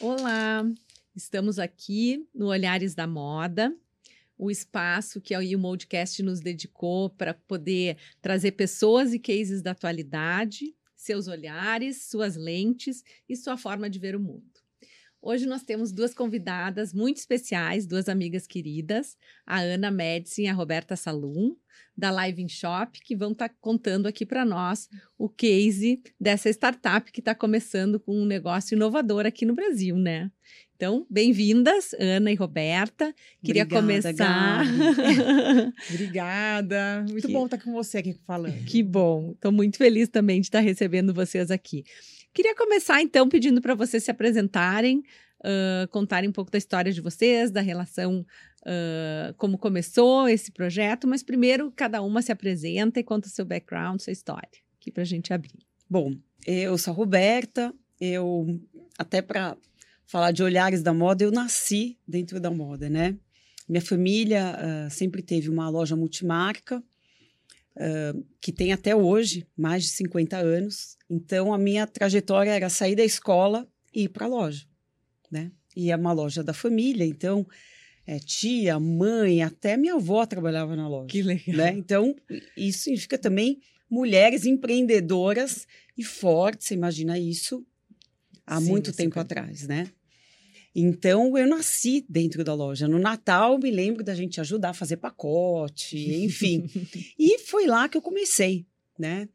Olá, estamos aqui no Olhares da Moda, o espaço que o Moldcast nos dedicou para poder trazer pessoas e cases da atualidade, seus olhares, suas lentes e sua forma de ver o mundo. Hoje nós temos duas convidadas muito especiais, duas amigas queridas, a Ana Medicine e a Roberta Salum, da Live in Shop, que vão estar tá contando aqui para nós o case dessa startup que está começando com um negócio inovador aqui no Brasil, né? Então, bem-vindas, Ana e Roberta. Queria Obrigada, começar. Obrigada. Muito Que- bom estar com você aqui falando. Que bom. Estou muito feliz também de estar recebendo vocês aqui. Queria começar, então, pedindo para vocês se apresentarem, ah, contarem um pouco da história de vocês, da relação, ah, como começou esse projeto, mas primeiro cada uma se apresenta e conta o seu background, sua história, aqui para a gente abrir. Bom, eu sou a Roberta, eu, até para falar de olhares da moda, eu nasci dentro da moda, né? Minha família ah, sempre teve uma loja multimarca, ah, que tem até hoje mais de 50 anos. Então, a minha trajetória era sair da escola e ir para a loja, né? E é uma loja da família, então, é, tia, mãe, até minha avó trabalhava na loja Que legal. né? Então, isso significa também mulheres empreendedoras e fortes, você imagina isso há Sim, muito tempo atrás, né? Então, eu nasci dentro da loja. No Natal, me lembro da gente ajudar a fazer pacote, enfim. e foi lá que eu comecei, né?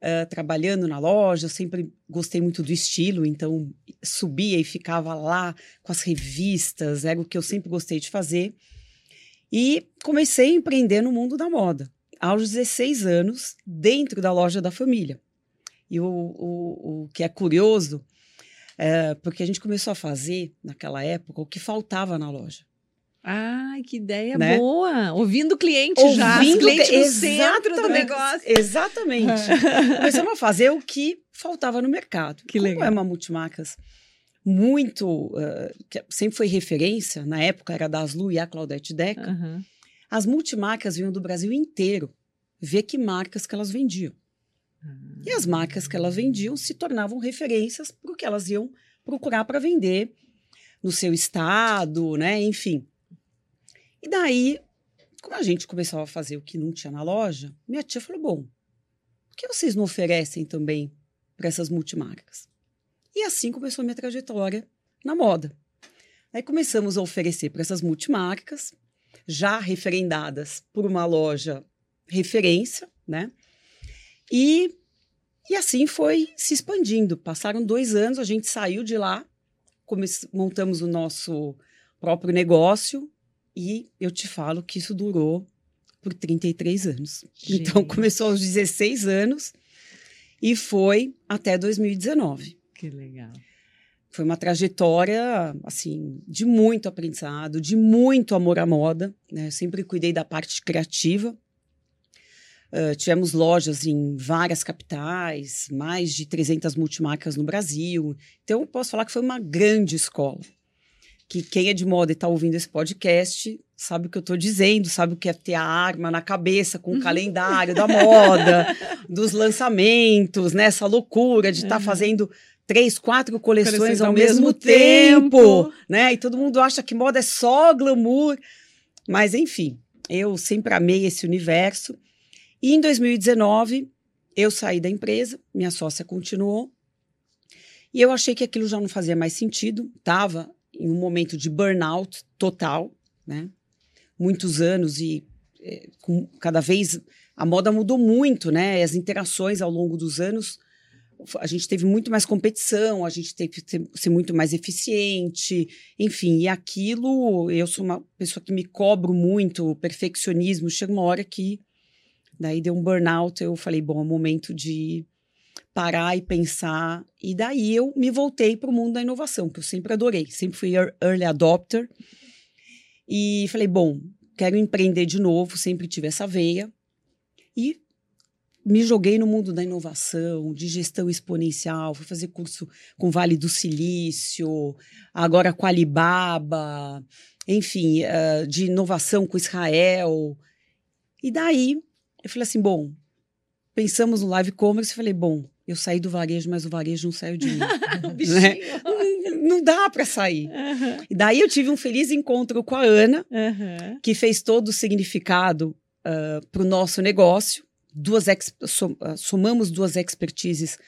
Ah, trabalhando na loja, eu sempre gostei muito do estilo, então subia e ficava lá com as revistas, era o que eu sempre gostei de fazer. E comecei a empreender no mundo da moda, aos 16 anos, dentro da loja da família. E o, o, o que é curioso, é porque a gente começou a fazer, naquela época, o que faltava na loja. Ai, que ideia Né? boa! Ouvindo o cliente já, Ouvindo cliente no centro do negócio. Exatamente. Começamos a fazer o que faltava no mercado. Que Como legal. é uma multimarcas muito, eh, que sempre foi referência, na época era da Aslu e a Claudete Deca, Aham. as multimarcas vinham do Brasil inteiro ver que marcas que elas vendiam. E as marcas que elas vendiam se tornavam referências para o que elas iam procurar para vender no seu estado, né? Enfim. E daí, como a gente começava a fazer o que não tinha na loja, minha tia falou: bom, por que vocês não oferecem também para essas multimarcas? E assim começou a minha trajetória na moda. Aí começamos a oferecer para essas multimarcas, já referendadas por uma loja referência, né? E, e assim foi se expandindo. Passaram dois anos, a gente saiu de lá, montamos o nosso próprio negócio e eu te falo que isso durou por 33 anos. Então Gente. começou aos 16 anos e foi até 2019. Que legal. Foi uma trajetória, assim, de muito aprendizado, de muito amor à moda. Né? Eu sempre cuidei da parte criativa. Ah, tivemos lojas em várias capitais, mais de 300 multimarcas no Brasil. Então, eu posso falar que foi uma grande escola. Que quem é de moda e está ouvindo esse podcast sabe o que eu estou dizendo, sabe o que é ter a arma na cabeça com o calendário da moda, dos lançamentos, né? Essa loucura de estar Uhum. fazendo três, quatro coleções Coleções ao, ao mesmo, mesmo tempo, tempo. né? E todo mundo acha que moda é só glamour. Mas, enfim, eu sempre amei esse universo. E em 2019, eu saí da empresa, minha sócia continuou. E eu achei que aquilo já não fazia mais sentido. Estava em um momento de burnout total, né? Muitos anos e eh, com cada vez a moda mudou muito, né? As interações ao longo dos anos, a gente teve muito mais competição, a gente teve que ser muito mais eficiente, enfim. E aquilo, eu sou uma pessoa que me cobro muito, perfeccionismo. Chega uma hora que daí deu um burnout. Eu falei, bom, é momento de parar e pensar. E daí eu me voltei para o mundo da inovação, que eu sempre adorei, sempre fui ear- early adopter. E falei, bom, quero empreender de novo, sempre tive essa veia. E me joguei no mundo da inovação, de gestão exponencial, fui fazer curso com Vale do Silício, agora com Alibaba, enfim, uh, de inovação com Israel. E daí eu falei assim, bom, pensamos no live commerce, falei, bom, eu saí do varejo, mas o varejo não saiu de mim. né? não, dá para sair. Uhum. E daí eu tive um feliz encontro com a Ana, uhum. que fez todo o significado uh, para o nosso negócio. Duas som, uh, somamos duas expertises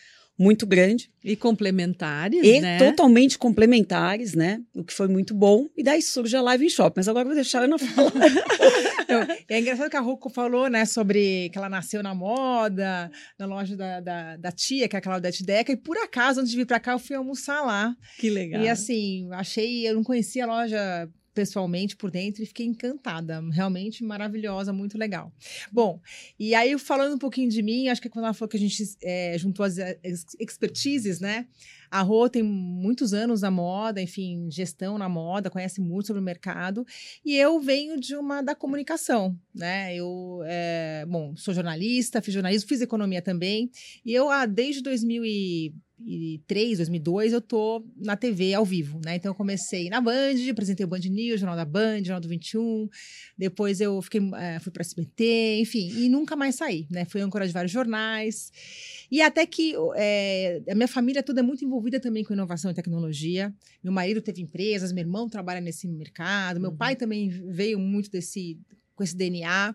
muito grande. E complementares, e né? totalmente complementares, né? O que foi muito bom. E daí surge a live em shopping. Mas agora eu vou deixar a Ana falar. é engraçado que a Rocco falou, né, sobre que ela nasceu na moda, na loja da, da, da tia, que é a Claudete Deca, e por acaso, antes de vir para cá, eu fui almoçar lá. Que legal. E assim, achei, eu não conhecia a loja pessoalmente por dentro e fiquei encantada. Realmente maravilhosa, muito legal. Bom, e aí falando um pouquinho de mim, acho que quando ela falou que a gente é, juntou as expertises, né? A Rô tem muitos anos na moda, enfim, gestão na moda, conhece muito sobre o mercado. E eu venho de uma da comunicação, né? Eu, é, bom, sou jornalista, fiz jornalismo, fiz economia também. E eu, ah, desde 2000 e 2003, 2002, eu tô na TV ao vivo, né? Então eu comecei na Band, apresentei o Band News, Jornal da Band, Jornal do 21, depois eu fiquei, é, fui para SBT, enfim, e nunca mais saí, né? Fui âncora de vários jornais. E até que é, a minha família toda é muito envolvida também com inovação e tecnologia. Meu marido teve empresas, meu irmão trabalha nesse mercado, meu uhum. pai também veio muito desse com esse DNA.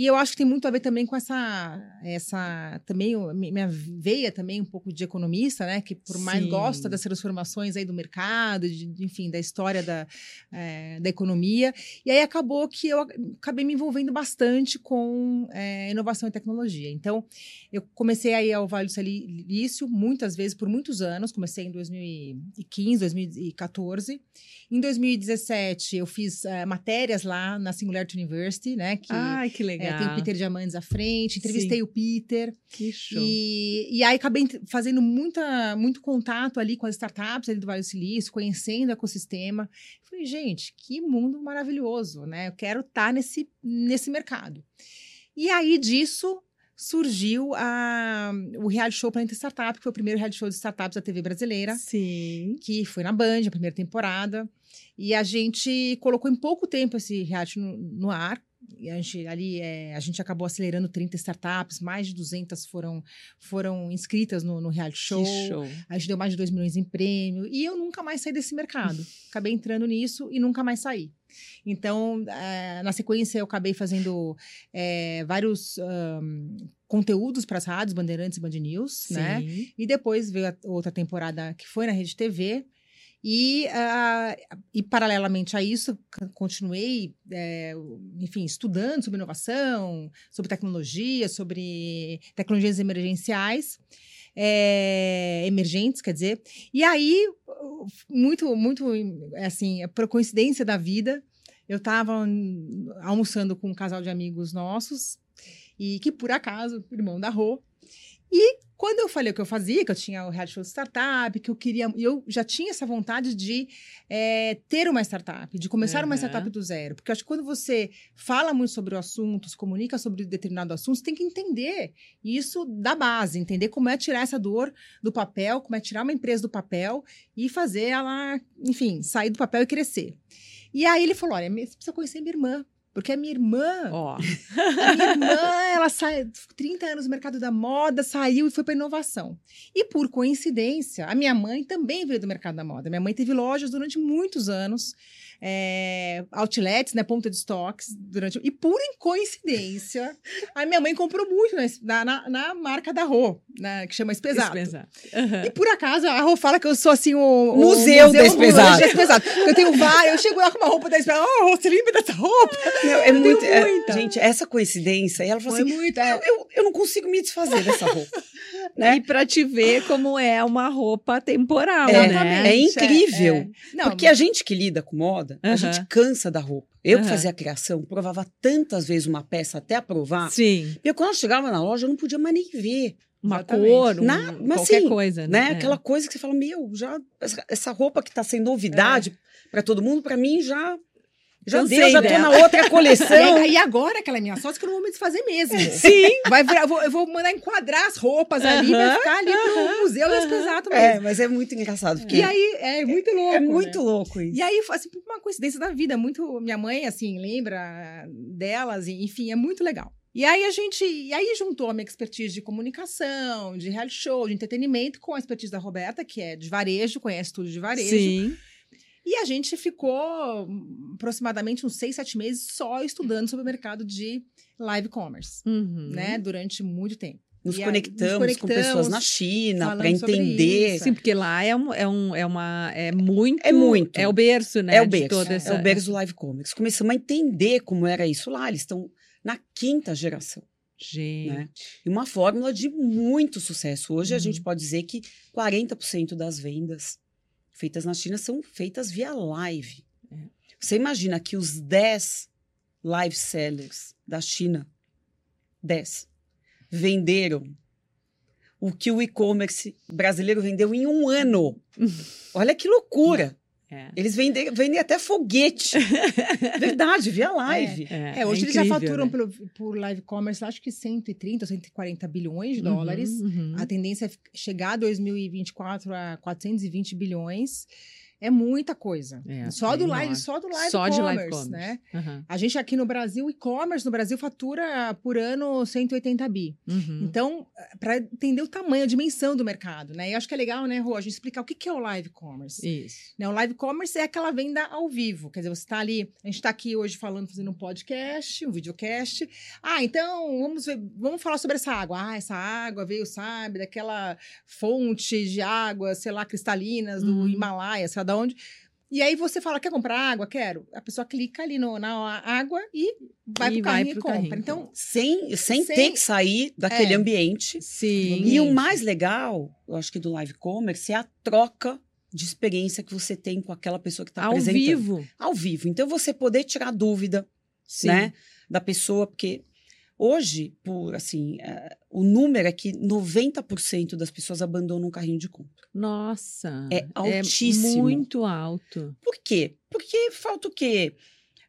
E eu acho que tem muito a ver também com essa, essa também minha veia também um pouco de economista, né? Que por mais Sim. gosta das transformações aí do mercado, de, enfim, da história da, é, da economia. E aí acabou que eu acabei me envolvendo bastante com é, inovação e tecnologia. Então, eu comecei aí ao Vale do Silício muitas vezes, por muitos anos. Comecei em 2015, 2014. Em 2017, eu fiz é, matérias lá na Singularity University, né? Que, Ai, que legal. É, tem o Peter Diamantes à frente, entrevistei Sim. o Peter. Que show. E, e aí acabei fazendo muita, muito contato ali com as startups ali do Vale do Silício, conhecendo o ecossistema. Falei, gente, que mundo maravilhoso, né? Eu quero estar tá nesse, nesse mercado. E aí disso surgiu a, o reality show Planeta Startup, que foi o primeiro reality show de startups da TV brasileira. Sim. Que foi na Band, a primeira temporada. E a gente colocou em pouco tempo esse reality no, no ar a gente, ali é, a gente acabou acelerando 30 startups, mais de 200 foram, foram inscritas no, no reality show. show. A gente deu mais de 2 milhões em prêmio. E eu nunca mais saí desse mercado. acabei entrando nisso e nunca mais saí. Então, é, na sequência, eu acabei fazendo é, vários um, conteúdos para as rádios, Bandeirantes e Band News, né? Sim. né? E depois veio a outra temporada que foi na Rede TV. E, uh, e paralelamente a isso, continuei, é, enfim, estudando sobre inovação, sobre tecnologia, sobre tecnologias emergenciais, é, emergentes, quer dizer. E aí, muito, muito, assim, por coincidência da vida, eu estava almoçando com um casal de amigos nossos, e que por acaso, irmão da Rô, e quando eu falei o que eu fazia, que eu tinha o reality show startup, que eu queria, eu já tinha essa vontade de é, ter uma startup, de começar uhum. uma startup do zero. Porque eu acho que quando você fala muito sobre o assunto, se comunica sobre determinado assunto, você tem que entender isso da base, entender como é tirar essa dor do papel, como é tirar uma empresa do papel e fazer ela, enfim, sair do papel e crescer. E aí ele falou: olha, você precisa conhecer minha irmã. Porque a minha irmã, ó, a minha irmã, ela sai 30 anos no mercado da moda, saiu e foi para inovação. E por coincidência, a minha mãe também veio do mercado da moda. Minha mãe teve lojas durante muitos anos é, outlets, né, ponta de estoques durante e por coincidência a minha mãe comprou muito na, na, na marca da Rô, né, que chama Espesato. Uhum. E por acaso a Rô fala que eu sou assim o, o museu, museu da Espesato. Eu tenho vários, eu chego lá com uma roupa da Espesato, oh, Rô, você lembra dessa roupa? Não, é muito, é, gente, essa coincidência, e ela falou Foi assim, muito, é. eu, eu não consigo me desfazer dessa roupa. Né? E para te ver como é uma roupa temporal, é, né? É incrível. É, é. Não, porque a gente que lida com moda, uh -huh. a gente cansa da roupa. Eu uh -huh. que fazia a criação, provava tantas vezes uma peça até aprovar. Sim. E quando eu chegava na loja, eu não podia mais nem ver. Uma Exatamente. cor, um, Na, qualquer assim, coisa, né? né? Aquela coisa que você fala, meu, já essa roupa que está sendo novidade é. para todo mundo, para mim já Já Cansei deu, já tô dela. na outra coleção. E, agora que ela é minha sócia, que eu não vou me desfazer mesmo. Sim. Vai vou, eu vou mandar enquadrar as roupas ali, vai Aham, ficar ali pro museu das pesadas É, mesmo. mas é muito engraçado. Porque E aí, é muito louco. é né? muito louco isso. E aí, assim, uma coincidência da vida, muito. Minha mãe, assim, lembra delas, enfim, é muito legal. E aí a gente. E aí juntou a minha expertise de comunicação, de reality show, de entretenimento, com a expertise da Roberta, que é de varejo, conhece tudo de varejo. Sim. E a gente ficou hum, aproximadamente uns seis, sete meses só estudando sobre o mercado de live commerce, Uhum. né? Durante muito tempo. Nos aí, conectamos, nos com pessoas conectamos, na China para entender. Sim, porque lá é, um, é, um, é uma. É muito. É muito. É o berço, né? É o de berço. É, essa- o berço do Live Comics. Começamos a entender como era isso lá. Eles estão na quinta geração. Gente. Né? E uma fórmula de muito sucesso. Hoje a Uhum. gente pode dizer que 40% das vendas feitas na China são feitas via live. É. Você imagina que os 10 live sellers da China, 10, venderam o que o e-commerce brasileiro vendeu em um ano. Olha que loucura! É. Eles vendem, vendem até foguete. Verdade, via live. É, hoje eles já incrível, faturam né? pelo, por live commerce, acho que 130 ou 140 bilhões de Uhum, dólares. uhum. A tendência é chegar a 2024 a 420 bilhões. É muita coisa. É, só é do live, só do live Só de live commerce. né? Aham. A gente aqui no Brasil, e-commerce no Brasil fatura por ano 180 bi. Uhum. Então, para entender o tamanho, a dimensão do mercado, né? E acho que é legal, né, Rô, a gente explicar o que que é o live commerce. Isso. Né, o live commerce é aquela venda ao vivo. Quer dizer, você está ali. A gente está aqui hoje falando, fazendo um podcast, um videocast. Ah, então vamos ver, vamos falar sobre essa água. Ah, essa água veio, sabe, daquela fonte de água, sei lá, cristalinas do Uhum. Himalaia, sei lá de onde. E aí você fala, quer comprar água? Quero. A pessoa clica ali no, na água e vai E pro vai carrinho pro e compra. carrinho. Então, Sem, sem, Sem- ter que sair daquele É. ambiente. Sim. E o mais legal, eu acho que do live commerce, é a troca de experiência que você tem com aquela pessoa que está Ao apresentando. vivo. Ao vivo. Então, você poder tirar dúvida, Sim. né? Da pessoa, porque hoje, por assim, o número é que 90% das pessoas abandonam o carrinho de compra. Nossa. É altíssimo. muito alto. Por quê? Porque falta o quê?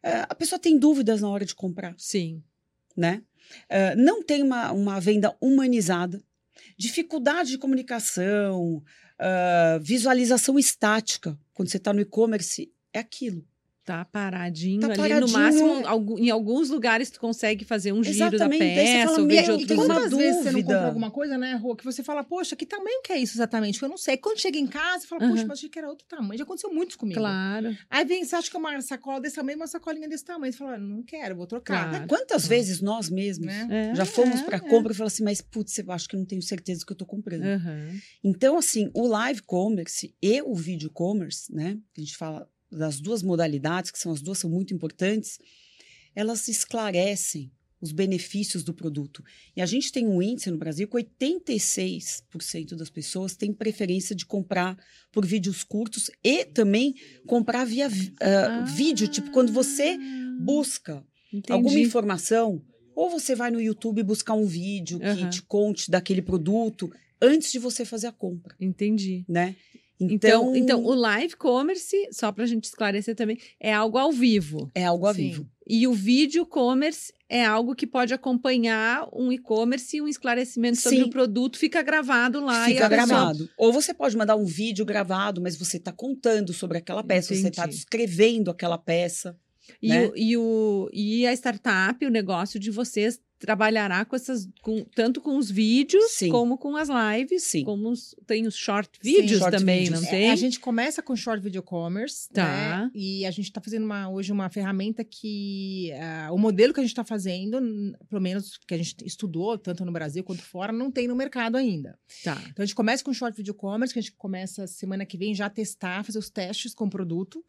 Eh, a pessoa tem dúvidas na hora de comprar. Sim. né? Eh, não tem uma, uma venda humanizada, dificuldade de comunicação, visualização estática. Quando você está no e-commerce, é aquilo. Tá paradinho Tá ali. paradinho, no máximo, é. em alguns lugares, tu consegue fazer um giro Exatamente, da peça, fala, ou ver "Meu, de outros tem uma quantas vezes você não compra alguma coisa, né, Rô? Que você fala, poxa, que tamanho que é isso exatamente? Que eu não sei. Quando chega em casa, você fala, poxa, Aham. mas achei que era outro tamanho. Já aconteceu muito comigo. Claro. Aí vem, você acha que é uma sacola desse tamanho, uma sacolinha desse tamanho. Você fala, não quero, vou trocar. Claro. Quantas Ah. vezes nós mesmos Né? É, já fomos é, para é. compra e falamos assim, mas putz, eu acho que eu não tenho certeza que eu estou comprando. Aham. Então, assim, o live commerce e o video commerce, né? que A gente fala das duas modalidades, que são as duas são muito importantes, elas esclarecem os benefícios do produto. E a gente tem um índice no Brasil que 86% das pessoas têm preferência de comprar por vídeos curtos e também comprar via vi- ah, vídeo, tipo quando você busca Entendi. alguma informação, ou você vai no YouTube buscar um vídeo que te conte daquele produto antes de você fazer a compra, Entendi. né? Então, então, o live commerce, só para a gente esclarecer também, é algo ao vivo. é algo a Sim. vivo. E o vídeo commerce é algo que pode acompanhar um e-commerce e um esclarecimento sobre Sim. o produto, fica gravado lá. e Fica a pessoa- gravado. Ou você pode mandar um vídeo gravado, mas você está contando sobre aquela peça, você está Entendi. descrevendo aquela peça. E, né? o, e, o, e a startup, o negócio de vocês trabalhará com essas, com, tanto com os vídeos Sim. como com as lives, Sim. como os, tem os short vídeos short também, videos. não É, tem? a gente começa com short video commerce, Tá. né? E a gente está fazendo uma, hoje uma ferramenta que ah, o modelo que a gente está fazendo, pelo menos que a gente estudou tanto no Brasil quanto fora, não tem no mercado ainda. Tá. Então a gente começa com short video commerce, que a gente começa semana que vem já a testar, fazer os testes com o produto.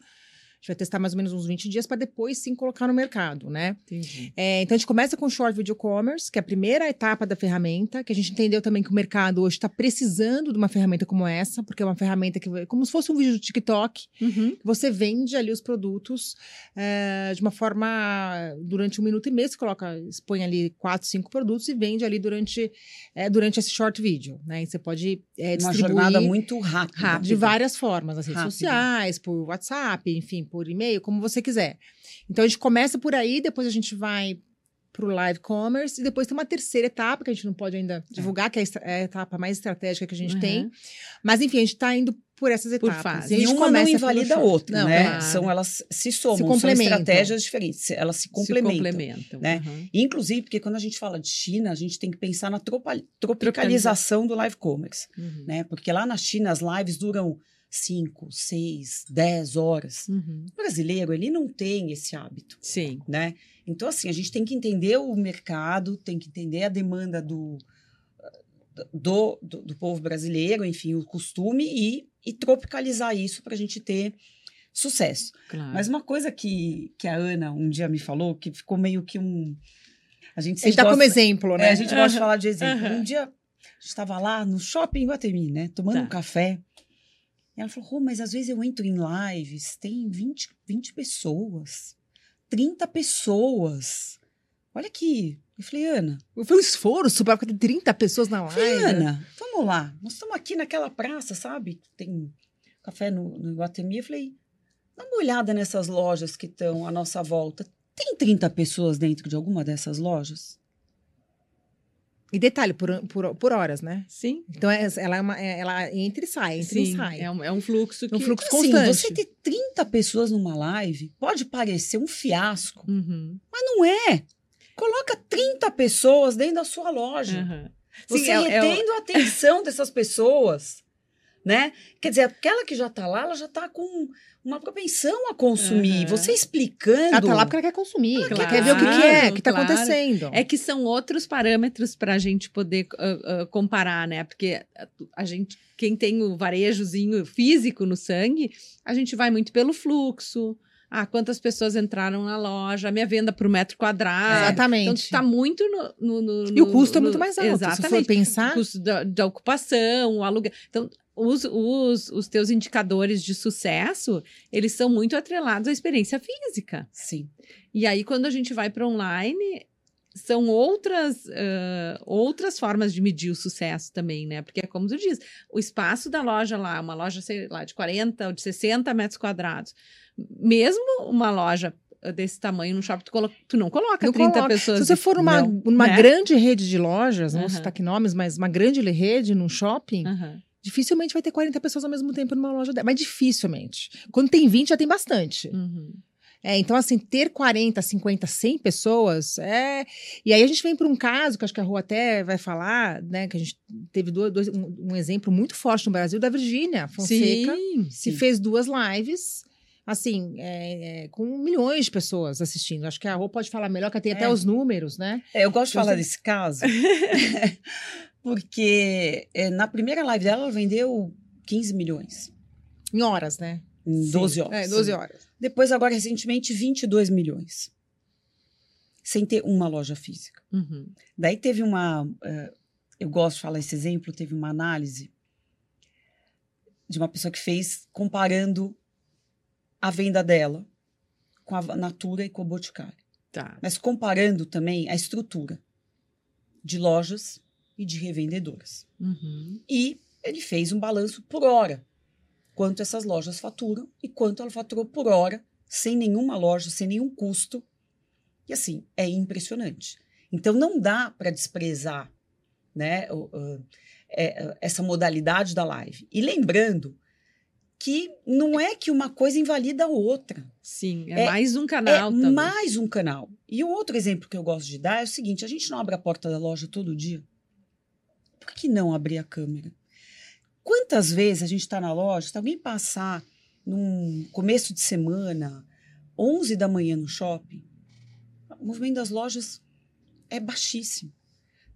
A gente vai testar mais ou menos uns 20 dias para depois sim colocar no mercado, né? Entendi. É, então a gente começa com short video commerce, que é a primeira etapa da ferramenta, que a gente entendeu também que o mercado hoje está precisando de uma ferramenta como essa, porque é uma ferramenta que é como se fosse um vídeo do TikTok, Uhum. você vende ali os produtos é, de uma forma durante um minuto e meio, você coloca, expõe ali quatro, cinco produtos e vende ali durante, é, durante esse short video, né? E você pode é, Uma distribuir jornada muito rápida. de várias formas, nas redes sociais, por WhatsApp, enfim, por e-mail, como você quiser. Então a gente começa por aí, depois a gente vai para o live commerce e depois tem uma terceira etapa que a gente não pode ainda divulgar, que é é a etapa mais estratégica que a gente Uhum. tem. Mas enfim, a gente está indo por essas Por etapas. fase. E a gente E uma não invalida a outra, Não, né? claro. São, elas se somam, são complementam. estratégias diferentes, elas se complementam. Se complementam. né? uhum. Inclusive, porque quando a gente fala de China, a gente tem que pensar na tropa- tropicalização do live commerce, Uhum. né? Porque lá na China as lives duram 5, 6, 10 horas. Uhum. O brasileiro, ele não tem esse hábito, Sim. né? Então, assim, a gente tem que entender o mercado, tem que entender a demanda do, do, do, do povo brasileiro, enfim, o costume e, e tropicalizar isso para a gente ter sucesso. Claro. Mas uma coisa que, que a Ana um dia me falou, que ficou meio que um... A gente sempre dá gosta- como exemplo, é, né? a gente gosta de falar de exemplo. aham. Um dia, a gente estava lá no shopping Guatemi, né? Tomando Tá. um café. E ela falou, Rô, mas às vezes eu entro em lives, tem 20, 20 pessoas, 30 pessoas. Olha aqui. Eu falei, Ana, Foi um esforço para ter 30 pessoas na eu falei, live. Ana, vamos lá. Nós estamos aqui naquela praça, sabe? Tem café no, no Guatemi. Eu falei, dá uma olhada nessas lojas que estão à nossa volta. Tem 30 pessoas dentro de alguma dessas lojas? E detalhe, por, por, por horas, né? Sim. Então, é- ela, é uma, é- ela entra e sai, entra e Sim. sai. É um, é um fluxo que... Um fluxo Assim, constante. você ter 30 pessoas numa live pode parecer um fiasco, Uhum. mas não é. Coloca 30 pessoas dentro da sua loja. Aham. Você Sim, é- é retendo a atenção dessas pessoas, né? Quer dizer, aquela que já está lá, ela já está com uma propensão a consumir. Aham. Você explicando. Ela tá lá porque ela quer consumir. Claro, Ela quer ver o que, que é, o que está claro. acontecendo. É que são outros parâmetros para a gente poder ah, ah, comparar, né? Porque a gente, quem tem o varejozinho físico no sangue, a gente vai muito pelo fluxo. Ah, quantas pessoas entraram na loja, a minha venda por metro quadrado. Exatamente. Então, está muito no, no- no- E o no- custo é no- muito mais alto. Se for Exatamente. pensar, O custo da, da ocupação, o aluguel. Então, os, os, os teus indicadores de sucesso, eles são muito atrelados à experiência física. Sim. E aí, quando a gente vai para online, são outras, ah, outras formas de medir o sucesso também, né? Porque é como tu diz, o espaço da loja lá, uma loja, sei lá, de 40 ou de 60 metros quadrados, mesmo uma loja ah, desse tamanho no shopping, tu, colo- tu não coloca Não 30 coloca. pessoas. se você for numa, não, numa né? grande rede de lojas, não vou Aham. citar aqui nomes, mas uma grande rede num shopping, Aham. dificilmente vai ter 40 pessoas ao mesmo tempo numa loja dela. Mas dificilmente. Quando tem 20, já tem bastante. Uhum. É, então, assim, ter 40, 50, 100 pessoas é. E aí a gente vem para um caso que acho que a Rua até vai falar, né? Que a gente teve dois, dois- um, um exemplo muito forte no Brasil da Virgínia Fonseca, Sim, que sim. fez duas lives. Assim, é, é, com milhões de pessoas assistindo. Acho que a Rô pode falar melhor, que tem até É. os números, né? É, eu gosto de falar desse caso, porque é, na primeira live dela, ela vendeu 15 milhões Em horas, né? em Sim. 12 horas. É, 12 horas. Depois, agora, recentemente, 22 milhões. Sem ter uma loja física. Uhum. Daí teve uma. eh, eu gosto de falar esse exemplo, teve uma análise de uma pessoa que fez comparando a venda dela com a Natura e com o Boticário. Tá. Mas comparando também a estrutura de lojas e de revendedoras. Uhum. E ele fez um balanço por hora. Quanto essas lojas faturam e quanto ela faturou por hora, sem nenhuma loja, sem nenhum custo. E assim, é impressionante. Então não dá para desprezar né, é, essa modalidade da live. E lembrando que não é que uma coisa invalida a outra. Sim, é, É- mais um É canal também. mais um canal. E um outro exemplo que eu gosto de dar é o seguinte: a gente não abre a porta da loja todo dia. Por que não abrir a câmera? Quantas vezes a gente está na loja, se alguém passar num começo de semana, 11 da manhã no shopping, o movimento das lojas é baixíssimo.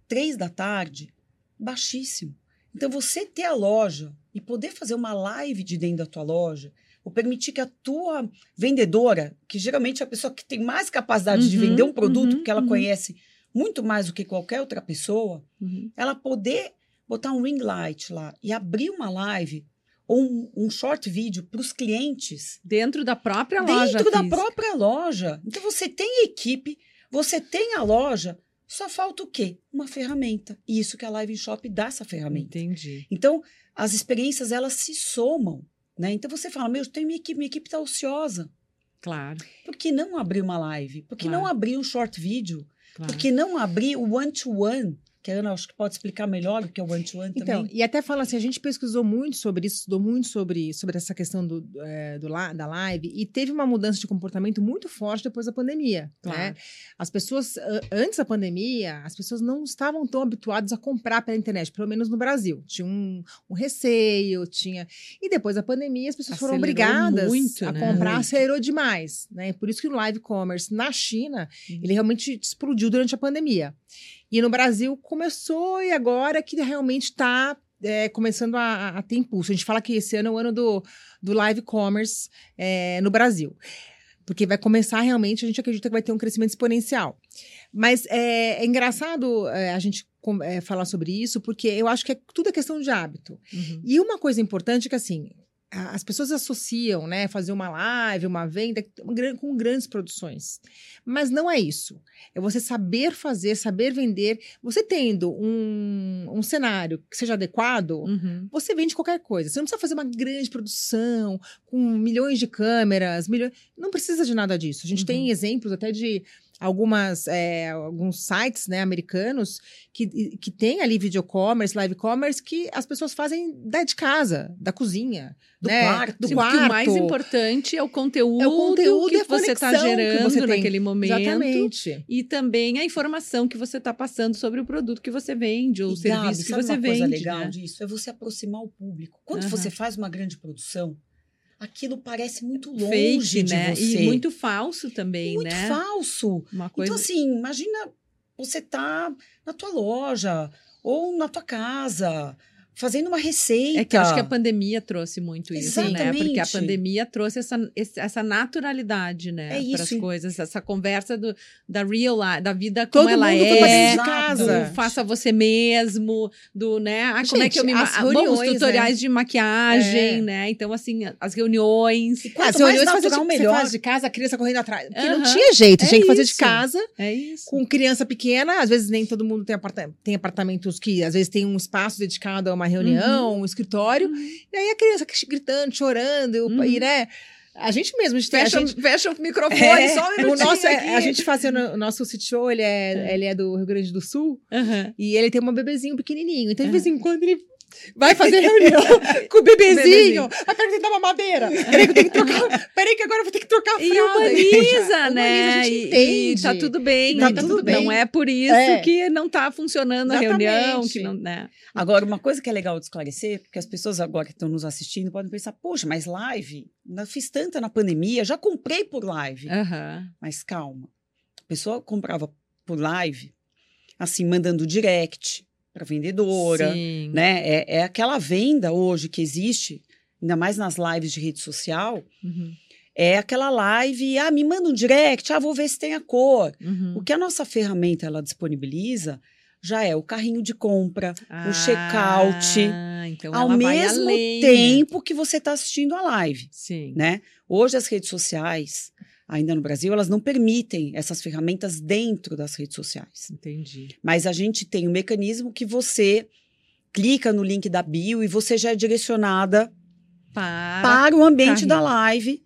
Três da tarde, baixíssimo. Então, você ter a loja e poder fazer uma live de dentro da tua loja, ou permitir que a tua vendedora, que geralmente é a pessoa que tem mais capacidade de Uhum, vender um produto, uhum, porque ela uhum. conhece muito mais do que qualquer outra pessoa, Uhum. ela poder botar um ring light lá e abrir uma live ou um, um short vídeo para os clientes Dentro da própria loja. dentro da física. própria loja. Então você tem equipe, você tem a loja, só falta o quê? Uma ferramenta. E isso que a Live Shop dá essa ferramenta. Entendi. Então, as experiências elas se somam, né? Então você fala, meu, eu tenho minha equipe, minha equipe está ociosa. Claro. Por que não abrir uma live? Por que Claro. não abrir um short vídeo? claro. Por que não abrir o one-to-one? Que a Ana acho que pode explicar melhor o que o one-to-one Então, também. e até fala assim, a gente pesquisou muito sobre isso, estudou muito sobre, sobre essa questão do, é, do da live e teve uma mudança de comportamento muito forte depois da pandemia. Claro. Né? As pessoas, antes da pandemia, as pessoas não estavam tão habituadas a comprar pela internet, pelo menos no Brasil. Tinha um, um receio, tinha... E depois da pandemia, as pessoas foram Acelerou obrigadas muito, a né? comprar, Muito. acelerou demais. Né? Por isso que o live commerce na China, Uhum. ele realmente explodiu durante a pandemia. E no Brasil começou e agora que realmente está começando a, a ter impulso. A gente fala que esse ano é o ano do, do live commerce é, no Brasil. Porque vai começar realmente, a gente acredita que vai ter um crescimento exponencial. Mas é, é engraçado é, a gente é, falar sobre isso, porque eu acho que é, tudo é questão de hábito. Uhum. E uma coisa importante é que, assim, as pessoas associam, né, fazer uma live, uma venda com gran- com grandes produções. Mas não é isso. É você saber fazer, saber vender. Você tendo um, um cenário que seja adequado, Uhum. você vende qualquer coisa. Você não precisa fazer uma grande produção com milhões de câmeras, milhões. Não precisa de nada disso. A gente Uhum. tem exemplos até de algumas é, alguns sites né, americanos que, que tem ali videocommerce, live commerce, que as pessoas fazem da de casa, da cozinha, Do né? quarto. do Sim, quarto. porque o mais importante é o conteúdo, É o conteúdo que você está gerando você naquele momento. Exatamente. E também a informação que você está passando sobre o produto que você vende, ou o serviço Gabi, que sabe você uma vende. coisa legal né? disso? É você aproximar o público. Quando você faz uma grande produção, aquilo parece muito longe Fake, de né? você. E muito falso também, muito né? falso. Uma coisa. Então, assim, imagina você tá na tua loja ou na tua casa, fazendo uma receita. É que eu acho que a pandemia trouxe muito isso, né? Porque a pandemia trouxe essa, essa naturalidade, né? É Para as coisas, essa conversa do, da real life, da vida Todo como ela mundo é. de casa. do faça você mesmo, do, né? Ah, como é Gente, que eu me... as ma- Bom, os reuniões, tutoriais de maquiagem, É. né? Então, assim, as reuniões. E Ah, mais reuniões fazer natural, de, você melhor. faz de casa, a criança correndo atrás. Porque não tinha jeito, É tinha que fazer de casa. É isso. com criança pequena, às vezes nem todo mundo tem, aparta tem apartamentos que às vezes tem um espaço dedicado a uma reunião, um escritório, e aí a criança gritando, chorando, e Uhum. e, né? A gente mesmo, a gente, tem- a Fecha, gente, fecha o microfone, É, só um o nosso, é- aqui. a gente fazendo o nosso city show, ele é, ele é do Rio Grande do Sul, Aham. e ele tem um bebezinho pequenininho, então de Ah. vez em quando ele vai fazer reunião com o bebezinho, Bebezinho. ah, peraí que tem que dar uma madeira, peraí que eu tenho que trocar, peraí que agora eu vou ter que trocar a E fralda. humaniza, né? Humaniza, a gente E- entende. E tá tudo bem. Tá não- tudo bem. Não é por isso É. que não tá funcionando a reunião, Exatamente. que não, né? Agora, uma coisa que é legal de esclarecer, porque as pessoas agora que estão nos assistindo podem pensar, poxa, mas live, não fiz tanta na pandemia, já comprei por live. Aham. Mas calma, a pessoa comprava por live, assim, mandando direct para vendedora, Sim. né? É, é aquela venda hoje que existe, ainda mais nas lives de rede social, Uhum. é aquela live, ah, me manda um direct, ah, vou ver se tem a cor. Uhum. O que a nossa ferramenta ela disponibiliza já é o carrinho de compra, o checkout, Ah, então ao mesmo além, né? tempo que você está assistindo a live, Sim. né? Hoje as redes sociais, ainda no Brasil, elas não permitem essas ferramentas dentro das redes sociais. Entendi. Mas a gente tem um mecanismo que você clica no link da bio e você já é direcionada Para. para o ambiente da live.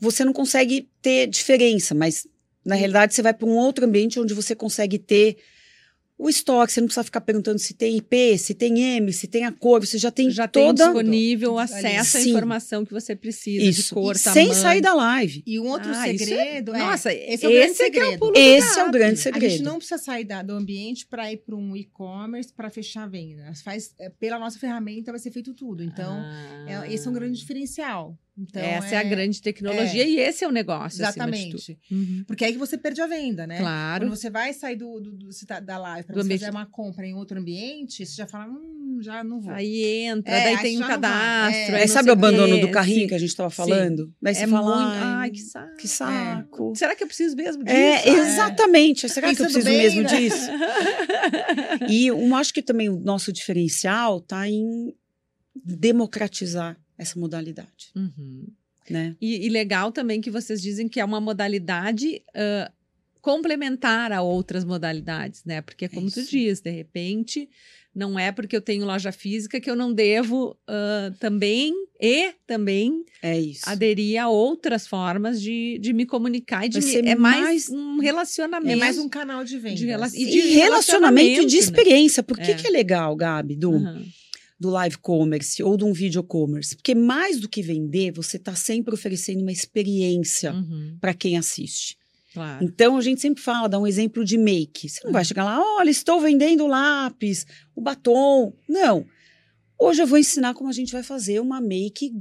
Você não consegue ter diferença, mas na realidade você vai para um outro ambiente onde você consegue ter o estoque. Você não precisa ficar perguntando se tem IP, se tem M, se tem a cor. Você já tem já tem toda disponível o acesso à Sim. informação que você precisa de isso cor, e tamanho. sem sair da live. E um outro Ah, é- segredo é, Nossa, esse é o grande esse é que é o segredo. do Esse é o grande A gente segredo. não precisa sair da- do ambiente para ir para um e-commerce para fechar a venda. Faz, é, pela nossa ferramenta vai ser feito tudo. Então, Ah. é- esse é um grande diferencial. Então, Essa é, a grande tecnologia e esse é o negócio, acima de tudo. Exatamente. Uhum. Porque é aí que você perde a venda, né? Claro. Quando você vai sair do, do, do- tá- da live para você ambiente- fazer uma compra em outro ambiente, você já fala, hum, já não vou. Aí entra, É, daí aí tem um cadastro. É. aí sabe o abandono do carrinho sim. que a gente estava Sim. falando? Daí você É fala, muito. ai, que saco. que saco. Será que eu preciso mesmo disso? É, exatamente. Será que eu preciso bem, mesmo né? disso? E eu acho que também o nosso diferencial está em democratizar essa modalidade, Uhum. né? E, e legal também que vocês dizem que é uma modalidade ah, complementar a outras modalidades, né? Porque, como tu isso. diz, de repente, não é porque eu tenho loja física que eu não devo ah, também e também É isso. aderir a outras formas de, de me comunicar e de me, ser é mais, mais- um relacionamento. É mais um canal de venda. de rela- E, de relacionamento e de relacionamento, né? experiência. Por que, É. que é legal, Gabi, do, Aham. Do live commerce ou de um video commerce? Porque mais do que vender, você está sempre oferecendo uma experiência Uhum, para quem assiste. claro. Então a gente sempre fala, dá um exemplo de make. Você não vai Uhum. chegar lá, olha, estou vendendo lápis, o batom. Não. Hoje eu vou ensinar como a gente vai fazer uma make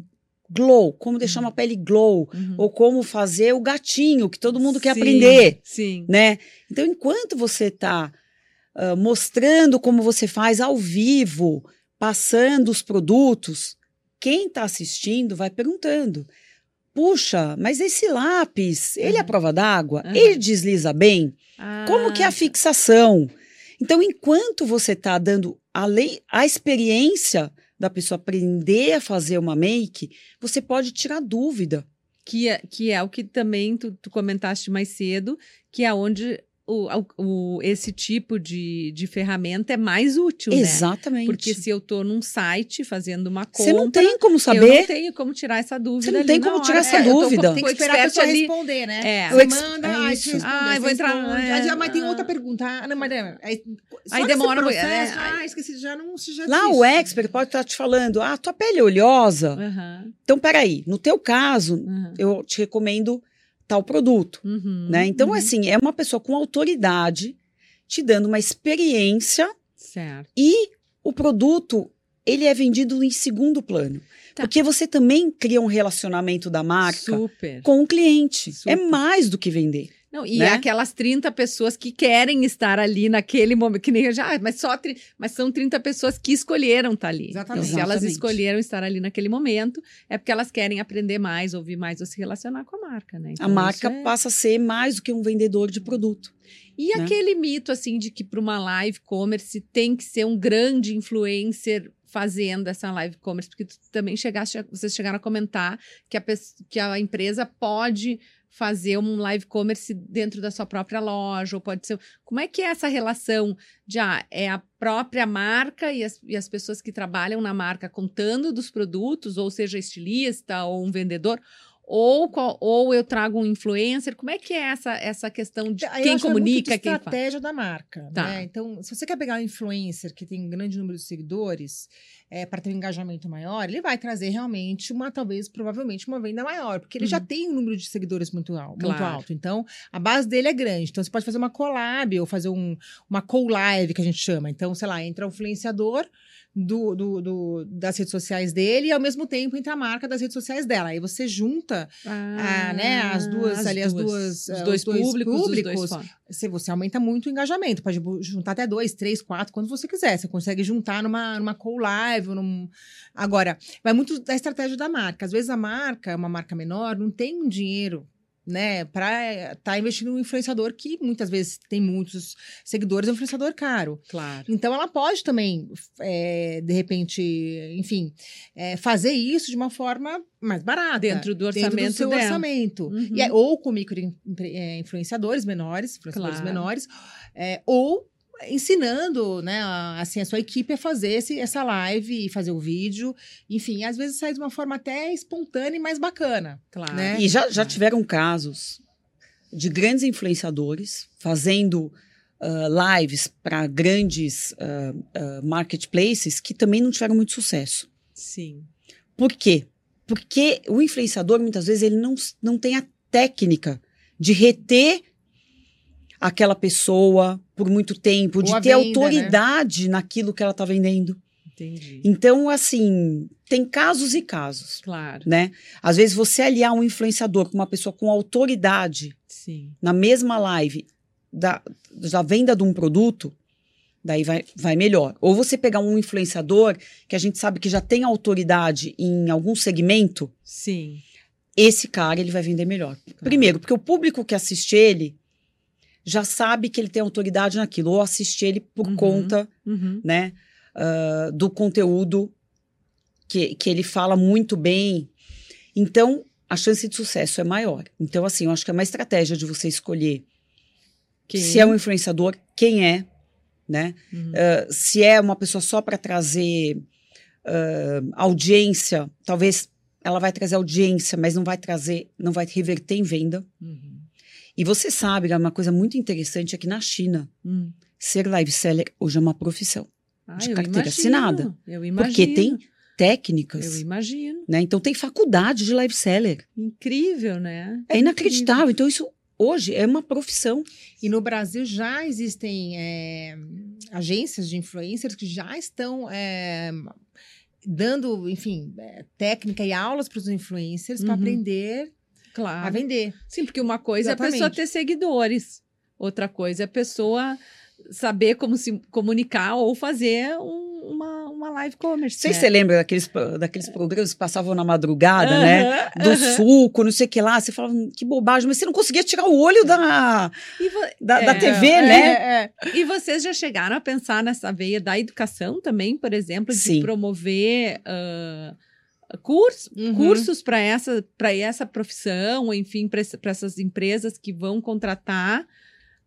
glow, como deixar Uhum. uma pele glow, Uhum. ou como fazer o gatinho que todo mundo quer Sim, aprender, Sim. né? Então, enquanto você está mostrando como você faz ao vivo, passando os produtos, quem está assistindo vai perguntando. Puxa, mas esse lápis, ele é Uhum. prova d'água? Uhum. Ele desliza bem? Como que é a Ah, fixação? Então, enquanto você está dando a, lei, a experiência da pessoa aprender a fazer uma make, você pode tirar dúvida. que é, que é o que também tu, tu comentaste mais cedo, que é onde o, o- esse tipo de, de ferramenta é mais útil, né? Exatamente. Porque se eu tô num site fazendo uma compra, você não tem como eu saber. não tenho como tirar essa dúvida. Você não tem como hora. tirar essa É, eu tô dúvida. com Tem o que esperar a expert pessoa ali. responder, né? É. Você ex- manda, é aí isso. você responde, Ah, eu vou entrar- é, já- mas tem ah. outra pergunta. Ah, não, mas, é, aí, só Aí demora, processo, é, ah, esqueci, já não já Lá disse. o expert pode estar te falando, ah, tua pele é oleosa. Aham, Então, peraí, no teu caso, aham, eu te recomendo tal produto, uhum, né? Então, uhum. assim, é uma pessoa com autoridade te dando uma experiência Certo. e o produto, ele é vendido em segundo plano. Tá. Porque você também cria um relacionamento da marca Super. com o cliente. Super. É mais do que vender. Não, e né? aquelas 30 pessoas que querem estar ali naquele momento, que nem já, ah, mas só mas são 30 pessoas que escolheram estar ali. Exatamente. Então, se elas Exatamente. escolheram estar ali naquele momento, é porque elas querem aprender mais, ouvir mais ou se relacionar com a marca, né? Então, a marca é- passa a ser mais do que um vendedor de produto. E né? aquele mito, assim, de que para uma live commerce tem que ser um grande influencer fazendo essa live commerce, porque tu também chegaste, a- vocês chegaram a comentar que a, que a empresa pode fazer um live commerce dentro da sua própria loja, ou pode ser. Como é que é essa relação de ah, é a própria marca e as, e as pessoas que trabalham na marca contando dos produtos, ou seja, estilista ou um vendedor, ou, qual- ou eu trago um influencer? Como é que é essa, essa questão de eu quem que é comunica, de quem faz? estratégia da marca. Tá. né? Então, se você quer pegar um influencer que tem um grande número de seguidores para ter um engajamento maior, ele vai trazer realmente uma, talvez, provavelmente, uma venda maior, porque ele já Uhum. tem um número de seguidores muito, al muito Claro. alto. Então, a base dele é grande. Então, você pode fazer uma collab ou fazer um, uma co-live, que a gente chama. Então, sei lá, entra o influenciador do, do- do- das redes sociais dele e, ao mesmo tempo, entra a marca das redes sociais dela. Aí você junta ah, né, as duas ali, as duas, os eh, dois os dois públicos, os públicos, dois você, você aumenta muito o engajamento. Pode juntar até dois, três, quatro, quando você quiser. Você consegue juntar numa, numa call live. Num... Agora, vai muito da estratégia da marca. Às vezes a marca, uma marca menor, não tem um dinheiro. Né, para estar investindo em um influenciador que muitas vezes tem muitos seguidores, é um influenciador caro. Claro. Então, ela pode também, é, de repente, enfim, é, fazer isso de uma forma mais barata. Dentro do Dentro orçamento do seu dela. orçamento. Uhum. E é- ou com micro é, influenciadores menores, influenciadores Claro. menores, é, ou ensinando, né, a, assim, a sua equipe a fazer esse, essa live e fazer o vídeo. Enfim, às vezes sai de uma forma até espontânea e mais bacana. Claro. né? E já, já tiveram casos de grandes influenciadores fazendo ah, lives para grandes ah, ah, marketplaces que também não tiveram muito sucesso. Sim. Por quê? Porque o influenciador, muitas vezes, ele não, não tem a técnica de reter aquela pessoa por muito tempo, Ou de ter venda, né? autoridade naquilo que ela está vendendo. Entendi. Então, assim, tem casos e casos, Claro. né? Às vezes, você aliar um influenciador com uma pessoa com autoridade Sim. na mesma live da, da venda de um produto, daí vai, vai melhor. Ou você pegar um influenciador que a gente sabe que já tem autoridade em algum segmento, Sim. esse cara ele vai vender melhor. Primeiro, porque o público que assiste ele já sabe que ele tem autoridade naquilo, ou assiste ele por Uhum. conta, Uhum. né, ah, do conteúdo que, que ele fala muito bem. Então, a chance de sucesso é maior. Então, assim, eu acho que é uma estratégia de você escolher Quem? se é um influenciador, quem é, né? Uhum. Uh, se é uma pessoa só para trazer uh, audiência, talvez ela vai trazer audiência, mas não vai trazer, não vai reverter em venda. Uhum. E você sabe, é uma coisa muito interessante aqui na China, Hum. ser live seller hoje é uma profissão, Ah, De carteira imagino, assinada. Eu imagino. porque tem técnicas, Eu imagino. né? Então tem faculdade de live seller. Incrível, né? É inacreditável. Então isso hoje é uma profissão. E no Brasil já existem é, agências de influencers que já estão é, dando, enfim, é, técnica e aulas para os influencers para Uhum. aprender Claro. a vender. Sim, porque uma coisa é a pessoa Exatamente. ter seguidores, outra coisa é a pessoa saber como se comunicar ou fazer um- uma, uma live commerce. Não sei né? se você lembra daqueles, daqueles programas que passavam na madrugada, né? Aham, Do aham. suco, não sei o que lá. Você falava, que bobagem, mas você não conseguia tirar o olho da, da, da É, TV, É, né? é. e vocês já chegaram a pensar nessa veia da educação também, por exemplo, de Sim. promover ah, curso, Uhum. cursos para essa, para essa profissão, enfim, para essas empresas que vão contratar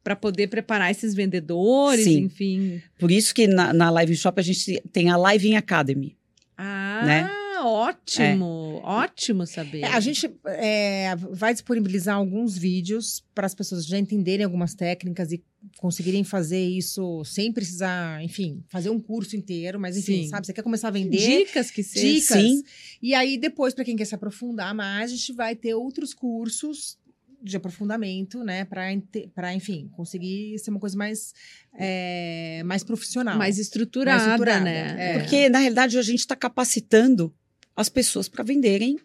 para poder preparar esses vendedores, Sim. enfim. Por isso que na, na Live Shop a gente tem a Live Academy. Ah, Né? Ótimo, ótimo saber. É, a gente é, vai disponibilizar alguns vídeos para as pessoas já entenderem algumas técnicas e conseguirem fazer isso sem precisar, enfim, fazer um curso inteiro, mas enfim, Sim. sabe, você quer começar a vender, dicas que sejam. dicas. Sim. E aí depois, para quem quer se aprofundar mais, a gente vai ter outros cursos de aprofundamento, né, para enfim, conseguir ser uma coisa mais é, mais profissional. mais estruturada, Mais estruturada, né? é. Porque, na realidade, a gente está capacitando as pessoas para venderem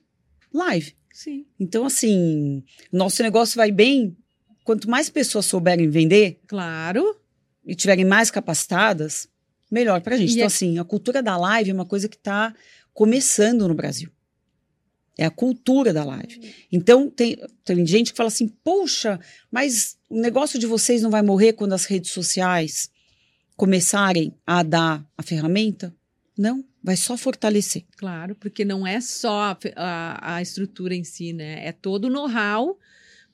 live. Sim. Então, assim, nosso negócio vai bem. Quanto mais pessoas souberem vender Claro. e tiverem mais capacitadas, melhor para a gente. E então, é- assim, a cultura da live é uma coisa que está começando no Brasil. É a cultura da live. Então, tem, tem gente que fala assim: poxa, mas o negócio de vocês não vai morrer quando as redes sociais começarem a dar a ferramenta? Não, vai só fortalecer. Claro, porque não é só a a, estrutura em si, né? É todo o know-how,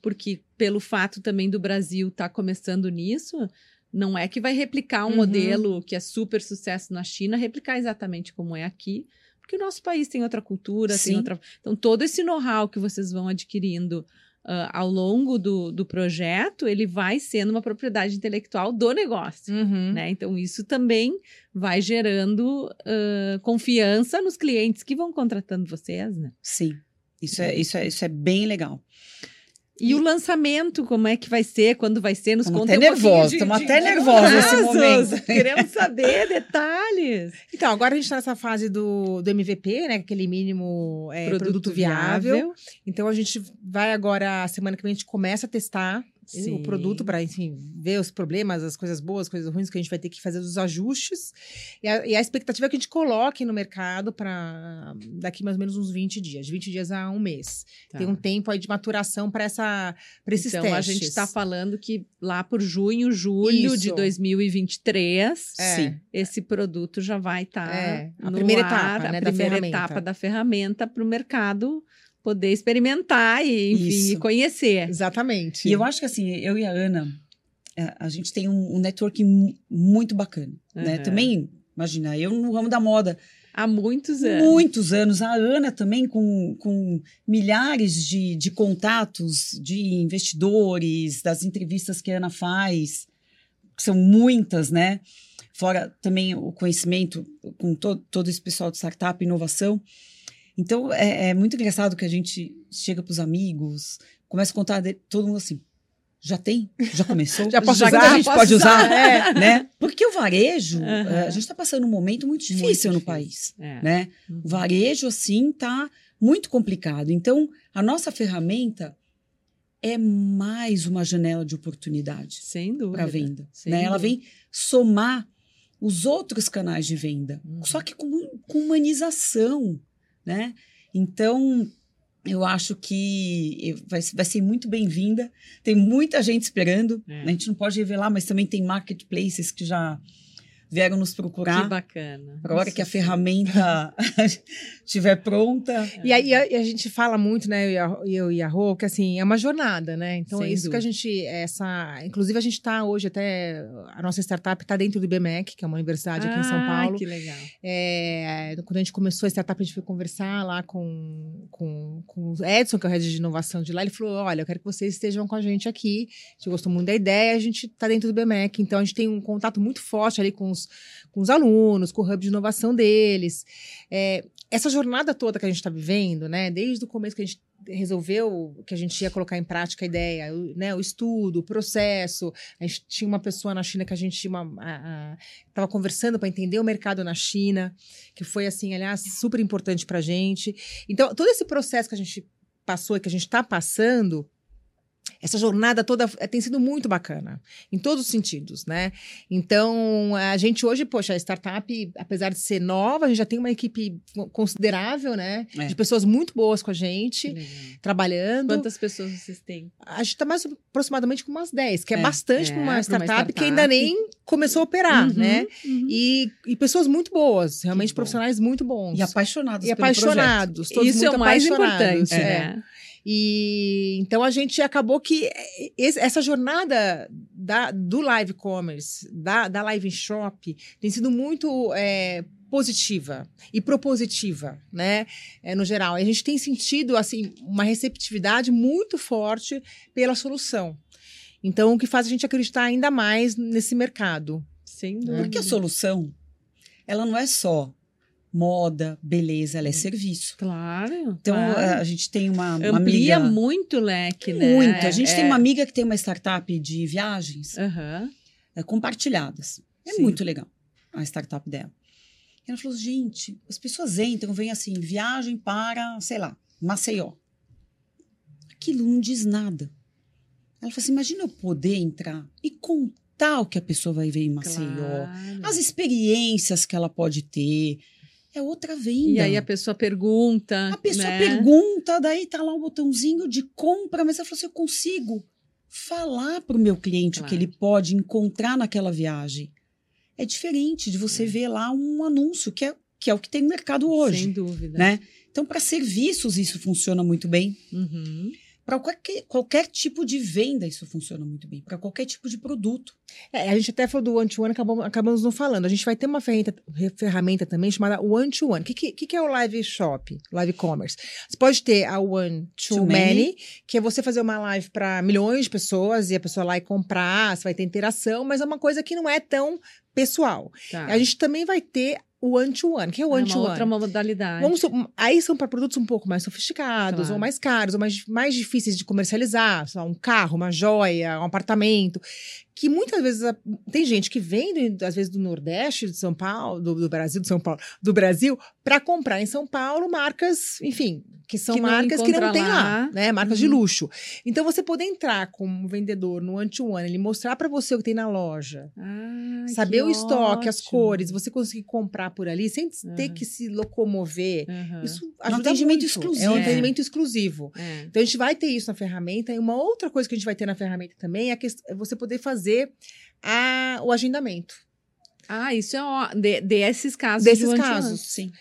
porque pelo fato também do Brasil estar começando nisso, não é que vai replicar um Uhum. modelo que é super sucesso na China, replicar exatamente como é aqui, porque o nosso país tem outra cultura, tem Sim. outra. Então, todo esse know-how que vocês vão adquirindo ah, ao longo do, do projeto, ele vai sendo uma propriedade intelectual do negócio Uhum. né? Então, isso também vai gerando ãh, confiança nos clientes que vão contratando vocês, né? Sim. Isso é, isso é, isso é bem legal. E, o lançamento, como é que vai ser? Quando vai ser? Nos conta até um de- estamos até de nervosos nesse momento. Queremos saber detalhes. Então, agora a gente está nessa fase do, do MVP, né? Aquele mínimo é, produto, viável. Então, a gente vai agora, semana que vem, a gente começa a testar Sim. o produto para, enfim, ver os problemas, as coisas boas, as coisas ruins, que a gente vai ter que fazer os ajustes. E a, e a expectativa é que a gente coloque no mercado para daqui mais ou menos uns 20 dias, de 20 dias a um mês. Tá. Tem um tempo aí de maturação para esses então, testes. a gente está falando que lá por junho, julho de Isso. 2023, É. Sim. esse produto já vai estar É, a primeira etapa, né, a da primeira ferramenta. etapa da ferramenta para o mercado poder experimentar e, enfim, Isso. e conhecer. Exatamente. E eu acho que assim, eu e a Ana, é, a gente tem um, um networking muito bacana. Né? Uhum. Também, imagina, eu no ramo da moda, Há muitos anos. muitos anos. A Ana também com, com milhares de, de contatos de investidores, das entrevistas que a Ana faz, que são muitas, né? Fora também o conhecimento com to, todo esse pessoal de startup e inovação. Então, é, é muito engraçado que a gente chega para os amigos, começa a contar de, todo mundo assim, já tem? Já começou? Já posso já usar? a gente pode usar? usar? É, né? Porque o varejo, é, a gente está passando um momento muito difícil no difícil. país, É. né? Uhum. O varejo, assim, tá muito complicado. Então, a nossa ferramenta é mais uma janela de oportunidade Sem dúvida. para venda. Sem Né? Ela dúvida. vem somar os outros canais de venda, Uhum. só que com, com humanização, né? Então, eu acho que vai, vai ser muito bem-vinda. Tem muita gente esperando. É. A gente não pode revelar, mas também tem marketplaces que já vieram nos procurar. Que bacana. Para a hora que a ferramenta estiver pronta. E aí a, a, gente fala muito, né, eu e a Rô, que assim, é uma jornada, né? Então Sem é isso dúvida. que a gente, essa, inclusive a gente está hoje até, a nossa startup está dentro do IBMEC, que é uma universidade aqui ah, em São ah, Paulo. que legal. É, quando a gente começou a startup, a gente foi conversar lá com, com, com o Edson, que é o head de inovação de lá, ele falou, olha, eu quero que vocês estejam com a gente aqui, a gente gostou muito da ideia, a gente está dentro do IBMEC, então a gente tem um contato muito forte ali com os, com os alunos, com o hub de inovação deles. É, essa jornada toda que a gente está vivendo, né, desde o começo que a gente resolveu que a gente ia colocar em prática a ideia, né, o estudo, o processo. A gente tinha uma pessoa na China que a gente estava conversando para entender o mercado na China, que foi assim, aliás, super importante para a gente. Então, todo esse processo que a gente passou e que a gente está passando essa jornada toda eh, tem sido muito bacana, em todos os sentidos, né? Então, a gente hoje, poxa, a startup, apesar de ser nova, a gente já tem uma equipe considerável, né? É. De pessoas muito boas com a gente, trabalhando. Quantas pessoas vocês têm? A gente está mais aproximadamente com umas 10, que é, é bastante é, para uma, startup, uma startup que ainda nem começou a operar, uhum, né? Uhum. E, e pessoas muito boas, realmente profissionais muito bons. E apaixonados E apaixonados, todos Isso é o mais importante, é. né? E então a gente acabou que essa jornada da, do live commerce, da, da live shop, tem sido muito é, positiva e propositiva, né? É, no geral, a gente tem sentido assim uma receptividade muito forte pela solução. Então, o que faz a gente acreditar ainda mais nesse mercado. Sim. Porque a solução, ela não é só moda, beleza, ela é serviço. Claro. Então claro. a gente tem uma, uma Amplia amiga, muito o leque, né? Muito. A gente é. tem uma amiga que tem uma startup de viagens uhum. é, compartilhadas. É Sim. muito legal a startup dela. E ela falou: gente, as pessoas entram, vêm assim, viagem para, sei lá, Maceió. Aquilo não diz nada. Ela falou assim: imagina eu poder entrar e contar o que a pessoa vai ver em Maceió, claro. as experiências que ela pode ter é outra venda. E aí a pessoa pergunta. A pessoa né? pergunta, daí tá lá o botãozinho de compra, mas ela falou assim: eu consigo falar para o meu cliente claro. o que ele pode encontrar naquela viagem. É diferente de você é. ver lá um anúncio, que é, que é o que tem no mercado hoje. Sem dúvida. Né? Então, para serviços, isso funciona muito bem. Uhum. Para qualquer, qualquer tipo de venda, isso funciona muito bem. Para qualquer tipo de produto. É, a gente até falou do one-to-one, acabamos, acabamos não falando. A gente vai ter uma ferramenta, ferramenta também chamada one-to-one. O que, que, que, é o live shop, live commerce? Você pode ter a one-to-many, que é você fazer uma live para milhões de pessoas e a pessoa lá e comprar, você vai ter interação, mas é uma coisa que não é tão pessoal. Tá. A gente também vai ter o one-to-one. que é o one-to-one? É outra modalidade. Vamos, aí são para produtos um pouco mais sofisticados, claro. ou mais caros, ou mais, mais difíceis de comercializar. Lá, um carro, uma joia, um apartamento. Que muitas vezes tem gente que vem, às vezes, do Nordeste de São Paulo, do, do Brasil, de São Paulo, do Brasil, para comprar em São Paulo marcas, enfim, que são que marcas que não tem lá, lá né? Marcas uhum. de luxo. Então, você poder entrar como vendedor no one-to-one, ele mostrar para você o que tem na loja, ah, saber o estoque, as cores, você conseguir comprar por ali sem uhum. ter que se locomover. Uhum. Isso ajuda um atendimento muito. exclusivo. É um atendimento exclusivo. É. Então, a gente vai ter isso na ferramenta. E uma outra coisa que a gente vai ter na ferramenta também é, é você poder fazer a, o agendamento. Ah, isso é ó, de, desses casos. Desses casos, sim.